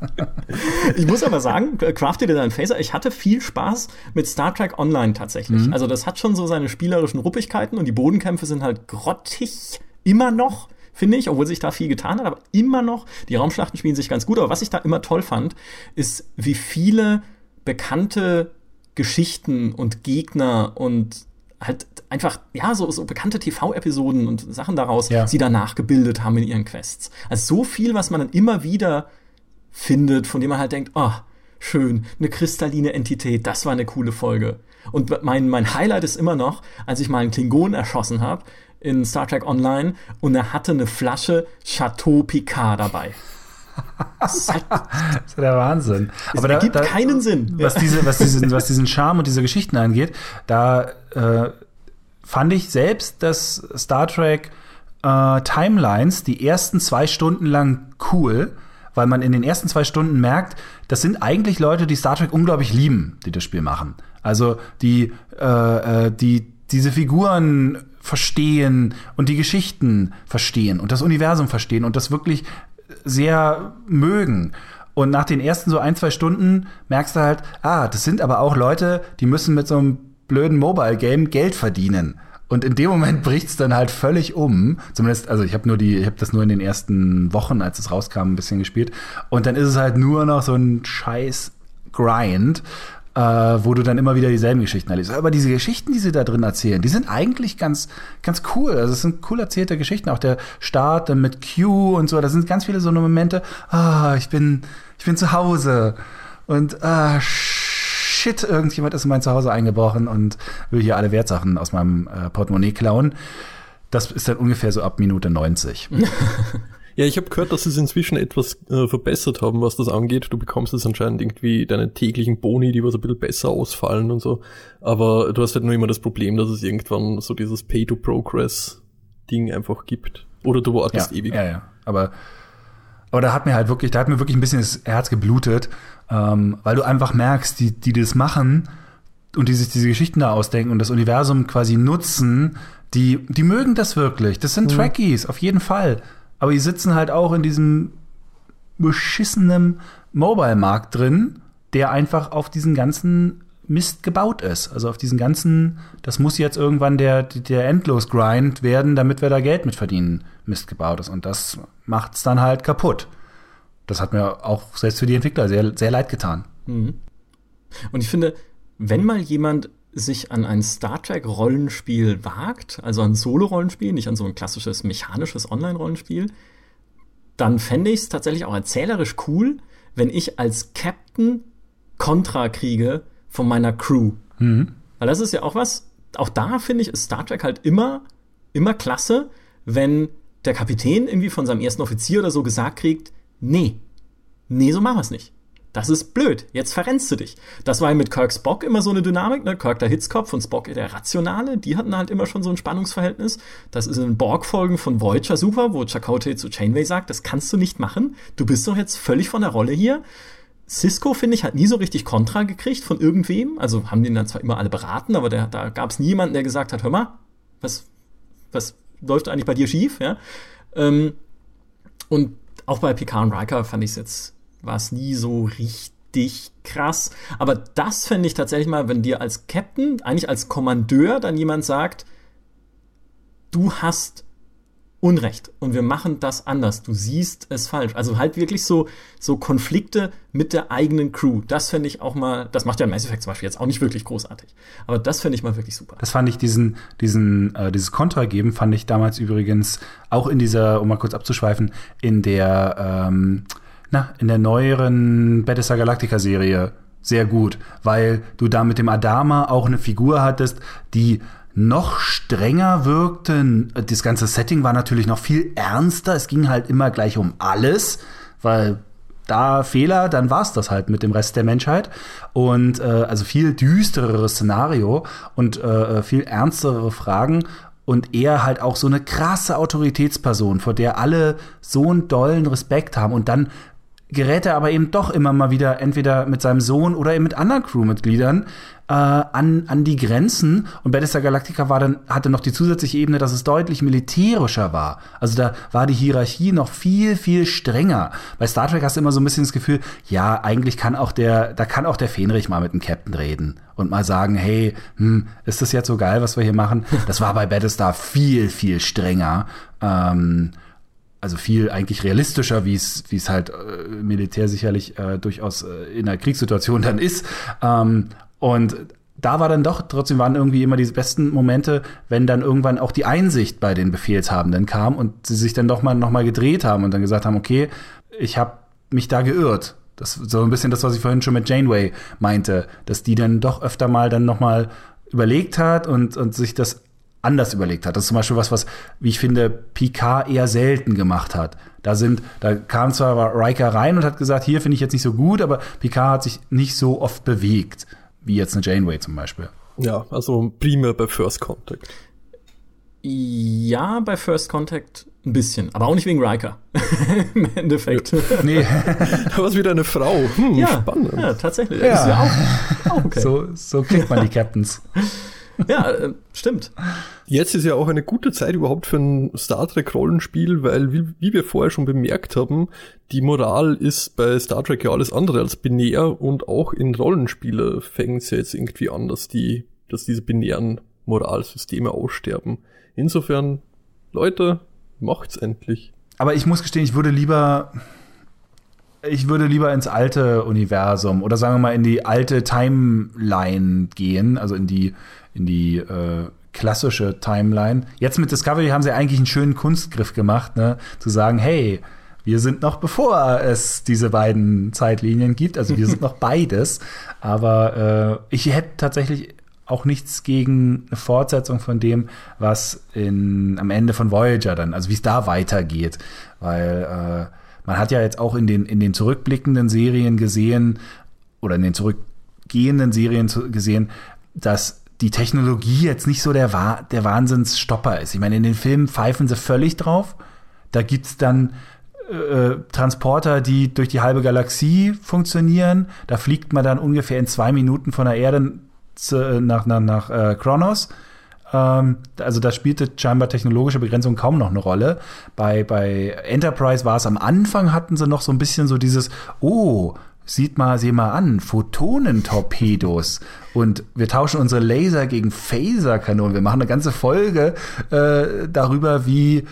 Ich muss aber sagen, crafte dir deinen Phaser. Ich hatte viel Spaß mit Star Trek Online tatsächlich. Also das hat schon so seine spielerischen Ruppigkeiten und die Bodenkämpfe sind halt grottig. Immer noch finde ich, obwohl sich da viel getan hat, aber immer noch, die Raumschlachten spielen sich ganz gut. Aber was ich da immer toll fand, ist, wie viele bekannte Geschichten und Gegner und halt einfach, ja, so, so bekannte TV-Episoden und Sachen daraus, Ja. sie danach gebildet haben in ihren Quests. Also so viel, was man dann immer wieder findet, von dem man halt denkt, oh, schön, eine kristalline Entität, das war eine coole Folge. Und mein, mein Highlight ist immer noch, als ich mal einen Klingon erschossen habe in Star Trek Online und er hatte eine Flasche Chateau Picard dabei. Das ist halt, Das ist ja der Wahnsinn. es ergibt keinen Sinn. was, diese, was, diesen, was diesen Charme und diese Geschichten angeht, da äh, fand ich selbst, dass Star Trek äh, Timelines die ersten zwei Stunden lang cool, weil man in den ersten zwei Stunden merkt, das sind eigentlich Leute, die Star Trek unglaublich lieben, die das Spiel machen. Also die, äh, äh, die diese Figuren verstehen und die Geschichten verstehen und das Universum verstehen und das wirklich sehr mögen. Und nach den ersten so ein, zwei Stunden merkst du halt, ah, das sind aber auch Leute, die müssen mit so einem blöden Mobile-Game Geld verdienen. Und in dem Moment bricht's dann halt völlig um. Zumindest, also ich habe nur die, ich habe das nur in den ersten Wochen, als es rauskam, ein bisschen gespielt. Und dann ist es halt nur noch so ein scheiß Grind, äh, wo du dann immer wieder dieselben Geschichten erlebst. Aber diese Geschichten, die sie da drin erzählen, die sind eigentlich ganz, ganz cool. Also es sind cool erzählte Geschichten. Auch der Start mit Q und so. Da sind ganz viele so Momente. Ah, ich bin, ich bin zu Hause und ah, shit, irgendjemand ist in mein Zuhause eingebrochen und will hier alle Wertsachen aus meinem äh, Portemonnaie klauen. Das ist dann ungefähr so ab Minute 90. Ja, ich habe gehört, dass sie es inzwischen etwas äh, verbessert haben, was das angeht. Du bekommst jetzt anscheinend irgendwie deine täglichen Boni, die was ein bisschen besser ausfallen und so. Aber du hast halt nur immer das Problem, dass es irgendwann so dieses Pay-to-Progress-Ding einfach gibt. Oder du wartest ja, ewig. Ja, ja. Aber, aber da hat mir halt wirklich, da hat mir wirklich ein bisschen das Herz geblutet, ähm, weil du einfach merkst, die, die das machen und die sich diese Geschichten da ausdenken und das Universum quasi nutzen, die, die mögen das wirklich. Das sind Trekkies, auf jeden Fall. Aber die sitzen halt auch in diesem beschissenen Mobile-Markt drin, der einfach auf diesen ganzen Mist gebaut ist. Also auf diesen ganzen, das muss jetzt irgendwann der, der Endlos-Grind werden, damit wir da Geld mit verdienen, Mist gebaut ist. Und das macht's dann halt kaputt. Das hat mir auch selbst für die Entwickler sehr, sehr leid getan. Und ich finde, wenn mal jemand sich an ein Star Trek Rollenspiel wagt, also ein Solo-Rollenspiel, nicht an so ein klassisches mechanisches Online-Rollenspiel, dann fände ich es tatsächlich auch erzählerisch cool, wenn ich als Captain Contra kriege von meiner Crew. Weil das ist ja auch was, auch da finde ich, ist Star Trek halt immer, immer klasse, wenn der Kapitän irgendwie von seinem ersten Offizier oder so gesagt kriegt, nee, nee, so machen wir es nicht. Das ist blöd. Jetzt verrennst du dich. Das war ja mit Kirk Spock immer so eine Dynamik, ne? Kirk der Hitzkopf und Spock der Rationale. Die hatten halt immer schon so ein Spannungsverhältnis. Das ist in den Borg-Folgen von Voyager super, wo Chakotay zu Chainway sagt, das kannst du nicht machen. Du bist doch jetzt völlig von der Rolle hier. Cisco, finde ich, hat nie so richtig Kontra gekriegt von irgendwem. Also haben den dann zwar immer alle beraten, aber der, da gab es niemanden, der gesagt hat, hör mal, was, was läuft eigentlich bei dir schief? Ja? Ähm, und auch bei Picard und Riker fand ich es jetzt, war es nie so richtig krass. Aber das fände ich tatsächlich mal, wenn dir als Captain, eigentlich als Kommandeur, dann jemand sagt, du hast Unrecht und wir machen das anders. Du siehst es falsch. Also halt wirklich so, so Konflikte mit der eigenen Crew. Das fände ich auch mal, das macht ja Mass Effect zum Beispiel jetzt auch nicht wirklich großartig. Aber das fände ich mal wirklich super. Das fand ich diesen, diesen, äh, dieses Kontra geben, fand ich damals übrigens auch in dieser, um mal kurz abzuschweifen, in der, ähm, na, in der neueren Battlestar Galactica Serie sehr gut, weil du da mit dem Adama auch eine Figur hattest, die noch strenger wirkte. Das ganze Setting war natürlich noch viel ernster. Es ging halt immer gleich um alles, weil da Fehler, dann war es das halt mit dem Rest der Menschheit. Und äh, also viel düstereres Szenario und äh, viel ernstere Fragen. Und er halt auch so eine krasse Autoritätsperson, vor der alle so einen dollen Respekt haben. Und dann gerät er aber eben doch immer mal wieder entweder mit seinem Sohn oder eben mit anderen Crewmitgliedern äh, an, an die Grenzen. Und Battlestar Galactica war dann, hatte noch die zusätzliche Ebene, dass es deutlich militärischer war. Also da war die Hierarchie noch viel, viel strenger. Bei Star Trek hast du immer so ein bisschen das Gefühl, ja, eigentlich kann auch der, da kann auch der Fenrich mal mit dem Captain reden und mal sagen, hey, hm, ist das jetzt so geil, was wir hier machen? Das war bei Battlestar viel, viel strenger. Ähm, also viel eigentlich realistischer, wie es wie es halt äh, Militär sicherlich äh, durchaus äh, in einer Kriegssituation dann ist. Ähm, und da war dann doch, trotzdem waren irgendwie immer diese besten Momente, wenn dann irgendwann auch die Einsicht bei den Befehlshabenden kam und sie sich dann doch mal nochmal gedreht haben und dann gesagt haben, okay, ich habe mich da geirrt. Das so ein bisschen das, was ich vorhin schon mit Janeway meinte, dass die dann doch öfter mal dann nochmal überlegt hat und, und sich das anders überlegt hat. Das ist zum Beispiel was, was, wie ich finde, Picard eher selten gemacht hat. Da sind, da kam zwar Riker rein und hat gesagt, hier finde ich jetzt nicht so gut, aber Picard hat sich nicht so oft bewegt, wie jetzt eine Janeway zum Beispiel. Ja, also primär bei First Contact. Ja, bei First Contact ein bisschen, aber auch nicht wegen Riker. Im Endeffekt. Nee. da war es wieder eine Frau. Hm, ja, spannend. Ja, tatsächlich. Ja. Ist ja auch, auch okay. So, so kriegt man die Captains. ja, äh, stimmt. Jetzt ist ja auch eine gute Zeit überhaupt für ein Star Trek Rollenspiel, weil wie, wie, wir vorher schon bemerkt haben, die Moral ist bei Star Trek ja alles andere als binär und auch in Rollenspiele fängt es ja jetzt irgendwie an, dass die, dass diese binären Moralsysteme aussterben. Insofern, Leute, macht's endlich. Aber ich muss gestehen, ich würde lieber ich würde lieber ins alte Universum oder sagen wir mal in die alte Timeline gehen, also in die in die äh, klassische Timeline. Jetzt mit Discovery haben sie eigentlich einen schönen Kunstgriff gemacht, ne? zu sagen, hey, wir sind noch bevor es diese beiden Zeitlinien gibt, also wir sind noch beides. Aber äh, ich hätte tatsächlich auch nichts gegen eine Fortsetzung von dem, was in, am Ende von Voyager dann, also wie es da weitergeht. Weil äh, man hat ja jetzt auch in den, in den zurückblickenden Serien gesehen, oder in den zurückgehenden Serien gesehen, dass die Technologie jetzt nicht so der, der Wahnsinnsstopper ist. Ich meine, in den Filmen pfeifen sie völlig drauf. Da gibt's dann äh, Transporter, die durch die halbe Galaxie funktionieren. Da fliegt man dann ungefähr in zwei Minuten von der Erde zu, nach, nach, nach äh, Kronos. Ähm, also da spielte scheinbar technologische Begrenzung kaum noch eine Rolle. Bei, bei Enterprise war es am Anfang, hatten sie noch so ein bisschen so dieses, oh, Sieht mal, sieh mal an, Photonentorpedos. Und wir tauschen unsere Laser gegen Phaserkanonen. Wir machen eine ganze Folge äh, darüber, wie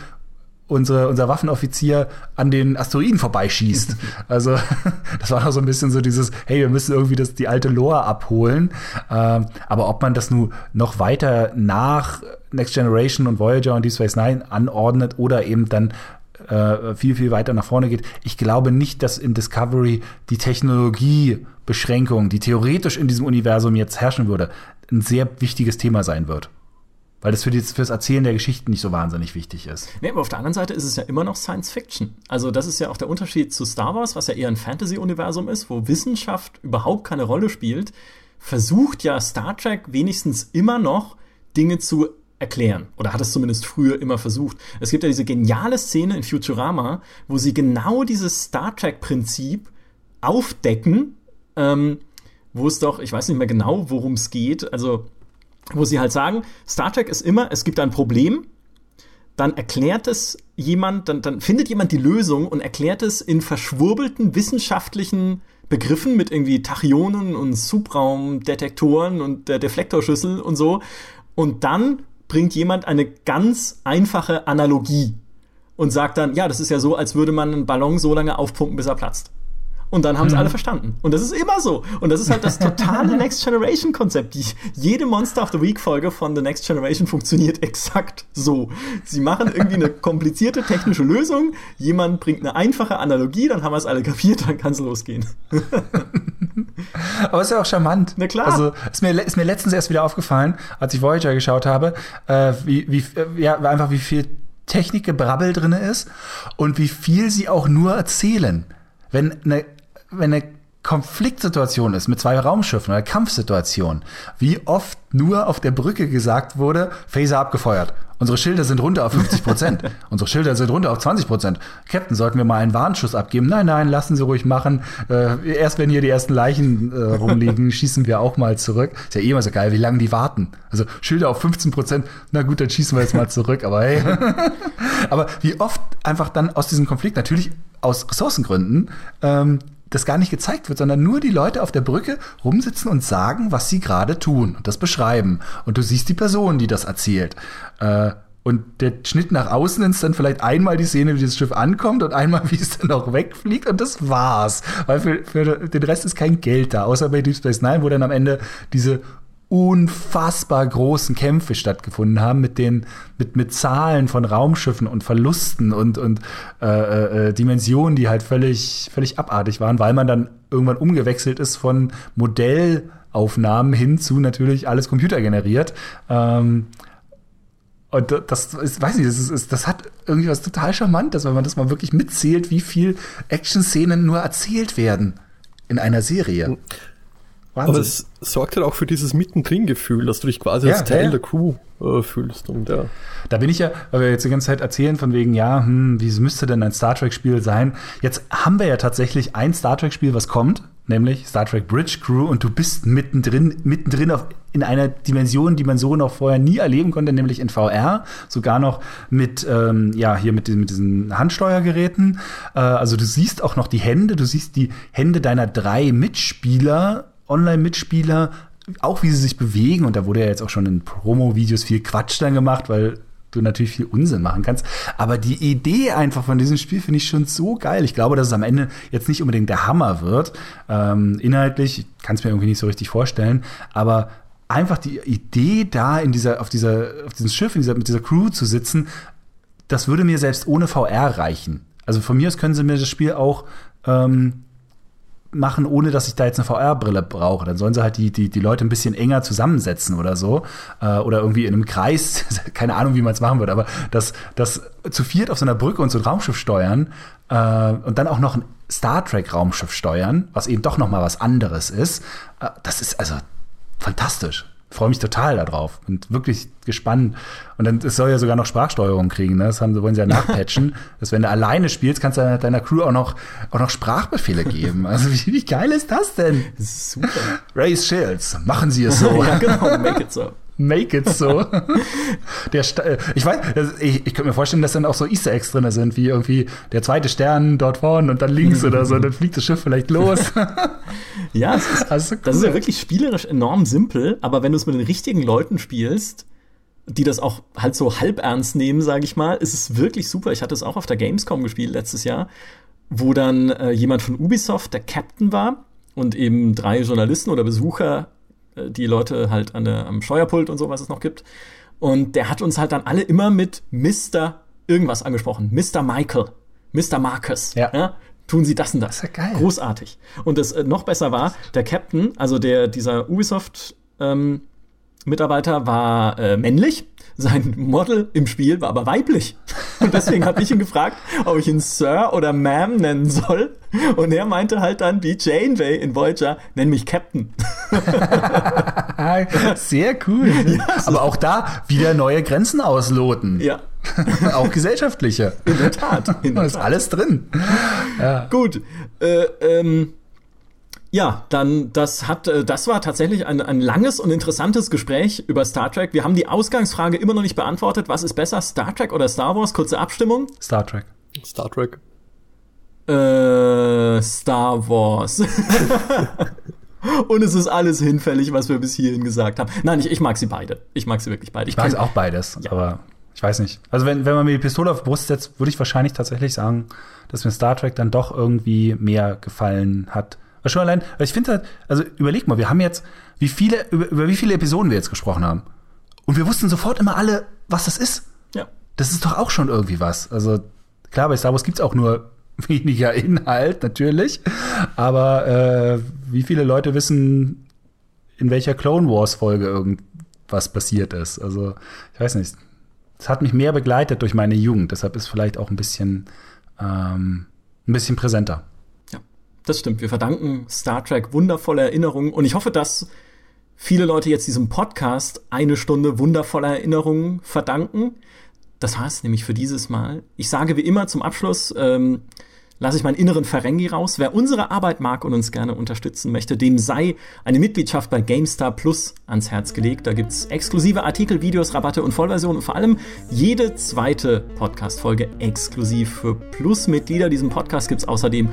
unsere, unser Waffenoffizier an den Asteroiden vorbeischießt. also das war noch so ein bisschen so dieses, hey, wir müssen irgendwie das, die alte Lore abholen. Ähm, aber ob man das nun noch weiter nach Next Generation und Voyager und Deep Space Nine anordnet oder eben dann äh, viel, viel weiter nach vorne geht. Ich glaube nicht, dass in Discovery die Technologiebeschränkung, die theoretisch in diesem Universum jetzt herrschen würde, ein sehr wichtiges Thema sein wird. Weil das für, für das Erzählen der Geschichten nicht so wahnsinnig wichtig ist. Nee, aber auf der anderen Seite ist es ja immer noch Science Fiction. Also, das ist ja auch der Unterschied zu Star Wars, was ja eher ein Fantasy-Universum ist, wo Wissenschaft überhaupt keine Rolle spielt. Versucht ja Star Trek wenigstens immer noch Dinge zu erklären. Oder hat es zumindest früher immer versucht. Es gibt ja diese geniale Szene in Futurama, wo sie genau dieses Star Trek-Prinzip aufdecken, ähm, wo es doch, ich weiß nicht mehr genau, worum es geht, also wo sie halt sagen, Star Trek ist immer, es gibt ein Problem, dann erklärt es jemand, dann, dann findet jemand die Lösung und erklärt es in verschwurbelten wissenschaftlichen Begriffen mit irgendwie Tachyonen und Subraumdetektoren und der Deflektorschüssel und so. Und dann bringt jemand eine ganz einfache Analogie und sagt dann, ja, das ist ja so, als würde man einen Ballon so lange aufpumpen, bis er platzt. Und dann haben es mhm. alle verstanden. Und das ist immer so. Und das ist halt das totale Next Generation Konzept. Die, jede Monster of the Week Folge von The Next Generation funktioniert exakt so. Sie machen irgendwie eine komplizierte technische Lösung. Jemand bringt eine einfache Analogie, dann haben wir es alle kapiert, dann kann es losgehen. Aber ist ja auch charmant. Na klar. Also ist mir, ist mir letztens erst wieder aufgefallen, als ich Voyager geschaut habe, äh, wie, wie, äh, ja, einfach wie viel Technikgebrabbel drin ist und wie viel sie auch nur erzählen. Wenn eine, wenn eine Konfliktsituation ist mit zwei Raumschiffen oder Kampfsituation, wie oft nur auf der Brücke gesagt wurde, Phaser abgefeuert. Unsere Schilder sind runter auf 50 Prozent. Unsere Schilder sind runter auf 20 Prozent. Captain, sollten wir mal einen Warnschuss abgeben? Nein, nein, lassen Sie ruhig machen. Äh, erst wenn hier die ersten Leichen äh, rumliegen, schießen wir auch mal zurück. Ist ja eh immer so geil, wie lange die warten. Also Schilder auf 15 Prozent, na gut, dann schießen wir jetzt mal zurück. Aber hey. aber wie oft einfach dann aus diesem Konflikt, natürlich aus Ressourcengründen, ähm, das gar nicht gezeigt wird, sondern nur die Leute auf der Brücke rumsitzen und sagen, was sie gerade tun und das beschreiben. Und du siehst die Person, die das erzählt. Äh, und der Schnitt nach außen ist dann vielleicht einmal die Szene, wie das Schiff ankommt und einmal, wie es dann auch wegfliegt und das war's. Weil für, für den Rest ist kein Geld da, außer bei Deep Space Nine, wo dann am Ende diese unfassbar großen Kämpfe stattgefunden haben mit den mit mit Zahlen von Raumschiffen und Verlusten und und äh, äh, äh, Dimensionen, die halt völlig völlig abartig waren, weil man dann irgendwann umgewechselt ist von Modellaufnahmen hin zu natürlich alles computergeneriert. Ähm, und das ist, weiß ich, das, ist, das hat irgendwie was total charmantes, wenn man das mal wirklich mitzählt, wie viel Action-Szenen nur erzählt werden in einer Serie. Wahnsinn. Aber es sorgt halt auch für dieses Mittendrin-Gefühl, dass du dich quasi ja, als Teil ja. der Crew äh, fühlst. Und, ja. Da bin ich ja, weil wir jetzt die ganze Zeit erzählen von wegen, ja, hm, wie müsste denn ein Star Trek-Spiel sein? Jetzt haben wir ja tatsächlich ein Star Trek-Spiel, was kommt, nämlich Star Trek Bridge Crew, und du bist mittendrin, mittendrin auf, in einer Dimension, die man so noch vorher nie erleben konnte, nämlich in VR, sogar noch mit, ähm, ja, hier mit, mit diesen Handsteuergeräten. Äh, also du siehst auch noch die Hände, du siehst die Hände deiner drei Mitspieler Online-Mitspieler, auch wie sie sich bewegen. Und da wurde ja jetzt auch schon in Promo-Videos viel Quatsch dann gemacht, weil du natürlich viel Unsinn machen kannst. Aber die Idee einfach von diesem Spiel finde ich schon so geil. Ich glaube, dass es am Ende jetzt nicht unbedingt der Hammer wird. Ähm, inhaltlich kann es mir irgendwie nicht so richtig vorstellen. Aber einfach die Idee da in dieser, auf dieser, auf diesem Schiff, dieser, mit dieser Crew zu sitzen, das würde mir selbst ohne VR reichen. Also von mir aus können sie mir das Spiel auch ähm, machen, ohne dass ich da jetzt eine VR-Brille brauche. Dann sollen sie halt die, die, die Leute ein bisschen enger zusammensetzen oder so. Äh, oder irgendwie in einem Kreis, keine Ahnung, wie man es machen würde, aber das, das zu viert auf so einer Brücke und so ein Raumschiff steuern äh, und dann auch noch ein Star Trek-Raumschiff steuern, was eben doch noch mal was anderes ist, äh, das ist also fantastisch freue mich total darauf. Bin wirklich gespannt. Und dann es soll ja sogar noch Sprachsteuerung kriegen. Ne? Das haben, wollen sie ja nachpatchen. dass wenn du alleine spielst, kannst du deiner Crew auch noch, auch noch Sprachbefehle geben. Also wie, wie geil ist das denn? Das ist super. Race Shields, machen Sie es so. ja, genau, make it so. Make it so. der äh, ich weiß, ich, ich könnte mir vorstellen, dass dann auch so Easter Eggs drin sind, wie irgendwie der zweite Stern dort vorne und dann links oder so, dann fliegt das Schiff vielleicht los. ja, es ist, also cool. das ist ja wirklich spielerisch enorm simpel, aber wenn du es mit den richtigen Leuten spielst, die das auch halt so halb ernst nehmen, sage ich mal, ist es wirklich super. Ich hatte es auch auf der Gamescom gespielt letztes Jahr, wo dann äh, jemand von Ubisoft der Captain war und eben drei Journalisten oder Besucher die Leute halt an der, am Steuerpult und so, was es noch gibt. Und der hat uns halt dann alle immer mit Mr. irgendwas angesprochen. Mr. Michael, Mr. Marcus. Ja. ja? Tun Sie das und das. das ja geil. Großartig. Und das äh, noch besser war, der Captain, also der, dieser Ubisoft, ähm, Mitarbeiter war äh, männlich, sein Model im Spiel war aber weiblich. Und deswegen habe ich ihn gefragt, ob ich ihn Sir oder Ma'am nennen soll. Und er meinte halt dann, wie Janeway in Voyager, nenn mich Captain. Sehr cool. Ja, aber auch da wieder neue Grenzen ausloten. Ja. auch gesellschaftliche. In der Tat. In der Tat. ist alles drin. Ja. Gut. Äh, ähm, ja, dann das hat äh, das war tatsächlich ein, ein langes und interessantes Gespräch über Star Trek. Wir haben die Ausgangsfrage immer noch nicht beantwortet. Was ist besser, Star Trek oder Star Wars? Kurze Abstimmung. Star Trek. Star Trek. Äh, Star Wars. und es ist alles hinfällig, was wir bis hierhin gesagt haben. Nein, ich, ich mag sie beide. Ich mag sie wirklich beide. Ich, ich mag auch beides, ja. aber ich weiß nicht. Also wenn, wenn man mir die Pistole auf die Brust setzt, würde ich wahrscheinlich tatsächlich sagen, dass mir Star Trek dann doch irgendwie mehr gefallen hat. Aber schon allein, ich finde halt, also überleg mal, wir haben jetzt, wie viele, über, über wie viele Episoden wir jetzt gesprochen haben. Und wir wussten sofort immer alle, was das ist. Ja. Das ist doch auch schon irgendwie was. Also klar, bei Star Wars gibt's auch nur weniger Inhalt, natürlich. Aber äh, wie viele Leute wissen, in welcher Clone Wars-Folge irgendwas passiert ist? Also, ich weiß nicht. Es hat mich mehr begleitet durch meine Jugend, deshalb ist vielleicht auch ein bisschen, ähm, ein bisschen präsenter. Das stimmt. Wir verdanken Star Trek wundervolle Erinnerungen und ich hoffe, dass viele Leute jetzt diesem Podcast eine Stunde wundervoller Erinnerungen verdanken. Das war's nämlich für dieses Mal. Ich sage wie immer zum Abschluss, ähm, lasse ich meinen inneren Ferengi raus. Wer unsere Arbeit mag und uns gerne unterstützen möchte, dem sei eine Mitgliedschaft bei GameStar Plus ans Herz gelegt. Da gibt's exklusive Artikel, Videos, Rabatte und Vollversionen und vor allem jede zweite Podcast-Folge exklusiv für Plus-Mitglieder. Diesen Podcast gibt's außerdem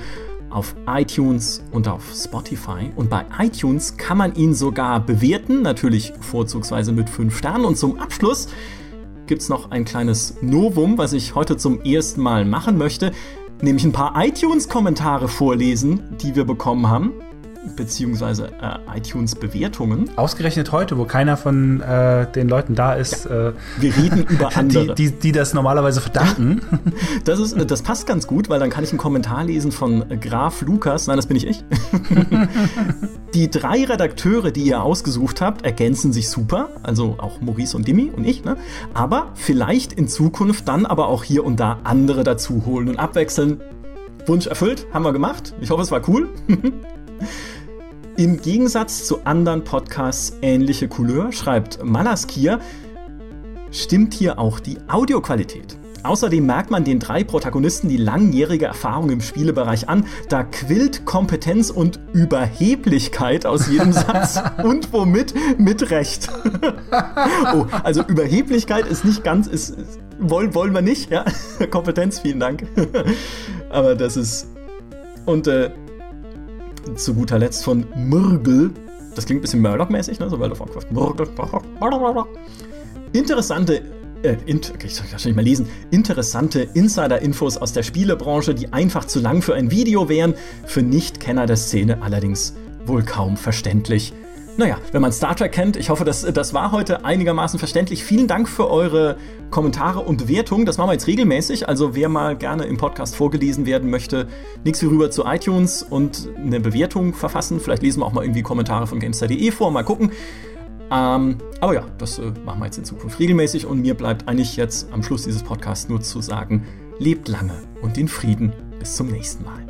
auf iTunes und auf Spotify. Und bei iTunes kann man ihn sogar bewerten, natürlich vorzugsweise mit fünf Sternen. Und zum Abschluss gibt's noch ein kleines Novum, was ich heute zum ersten Mal machen möchte nämlich ein paar iTunes-Kommentare vorlesen, die wir bekommen haben, beziehungsweise äh, iTunes-Bewertungen. Ausgerechnet heute, wo keiner von äh, den Leuten da ist. Ja, äh, wir reden über andere. Die, die, die das normalerweise verdanken. Das, ist, das passt ganz gut, weil dann kann ich einen Kommentar lesen von Graf Lukas. Nein, das bin ich ich. die drei Redakteure, die ihr ausgesucht habt, ergänzen sich super. Also auch Maurice und Dimi und ich. Ne? Aber vielleicht in Zukunft dann aber auch hier und da andere dazu holen und abwechseln. Wunsch erfüllt, haben wir gemacht. Ich hoffe, es war cool. Im Gegensatz zu anderen Podcasts ähnliche Couleur, schreibt Malaskir, stimmt hier auch die Audioqualität. Außerdem merkt man den drei Protagonisten die langjährige Erfahrung im Spielebereich an. Da quillt Kompetenz und Überheblichkeit aus jedem Satz und womit mit Recht. oh, also Überheblichkeit ist nicht ganz, ist, ist wollen, wollen wir nicht, ja. Kompetenz, vielen Dank. Aber das ist. Und äh, zu guter Letzt von Murgel. Das klingt ein bisschen Murdoch-mäßig, ne? So World of Warcraft. Murgel. Interessante äh, int okay, ich soll wahrscheinlich mal lesen, interessante Insider-Infos aus der Spielebranche, die einfach zu lang für ein Video wären, für Nichtkenner der Szene allerdings wohl kaum verständlich. Naja, wenn man Star Trek kennt, ich hoffe, das, das war heute einigermaßen verständlich. Vielen Dank für eure Kommentare und Bewertungen. Das machen wir jetzt regelmäßig. Also wer mal gerne im Podcast vorgelesen werden möchte, nichts wie rüber zu iTunes und eine Bewertung verfassen. Vielleicht lesen wir auch mal irgendwie Kommentare von Gamestar.de vor. Mal gucken. Ähm, aber ja, das äh, machen wir jetzt in Zukunft regelmäßig. Und mir bleibt eigentlich jetzt am Schluss dieses Podcasts nur zu sagen, lebt lange und in Frieden. Bis zum nächsten Mal.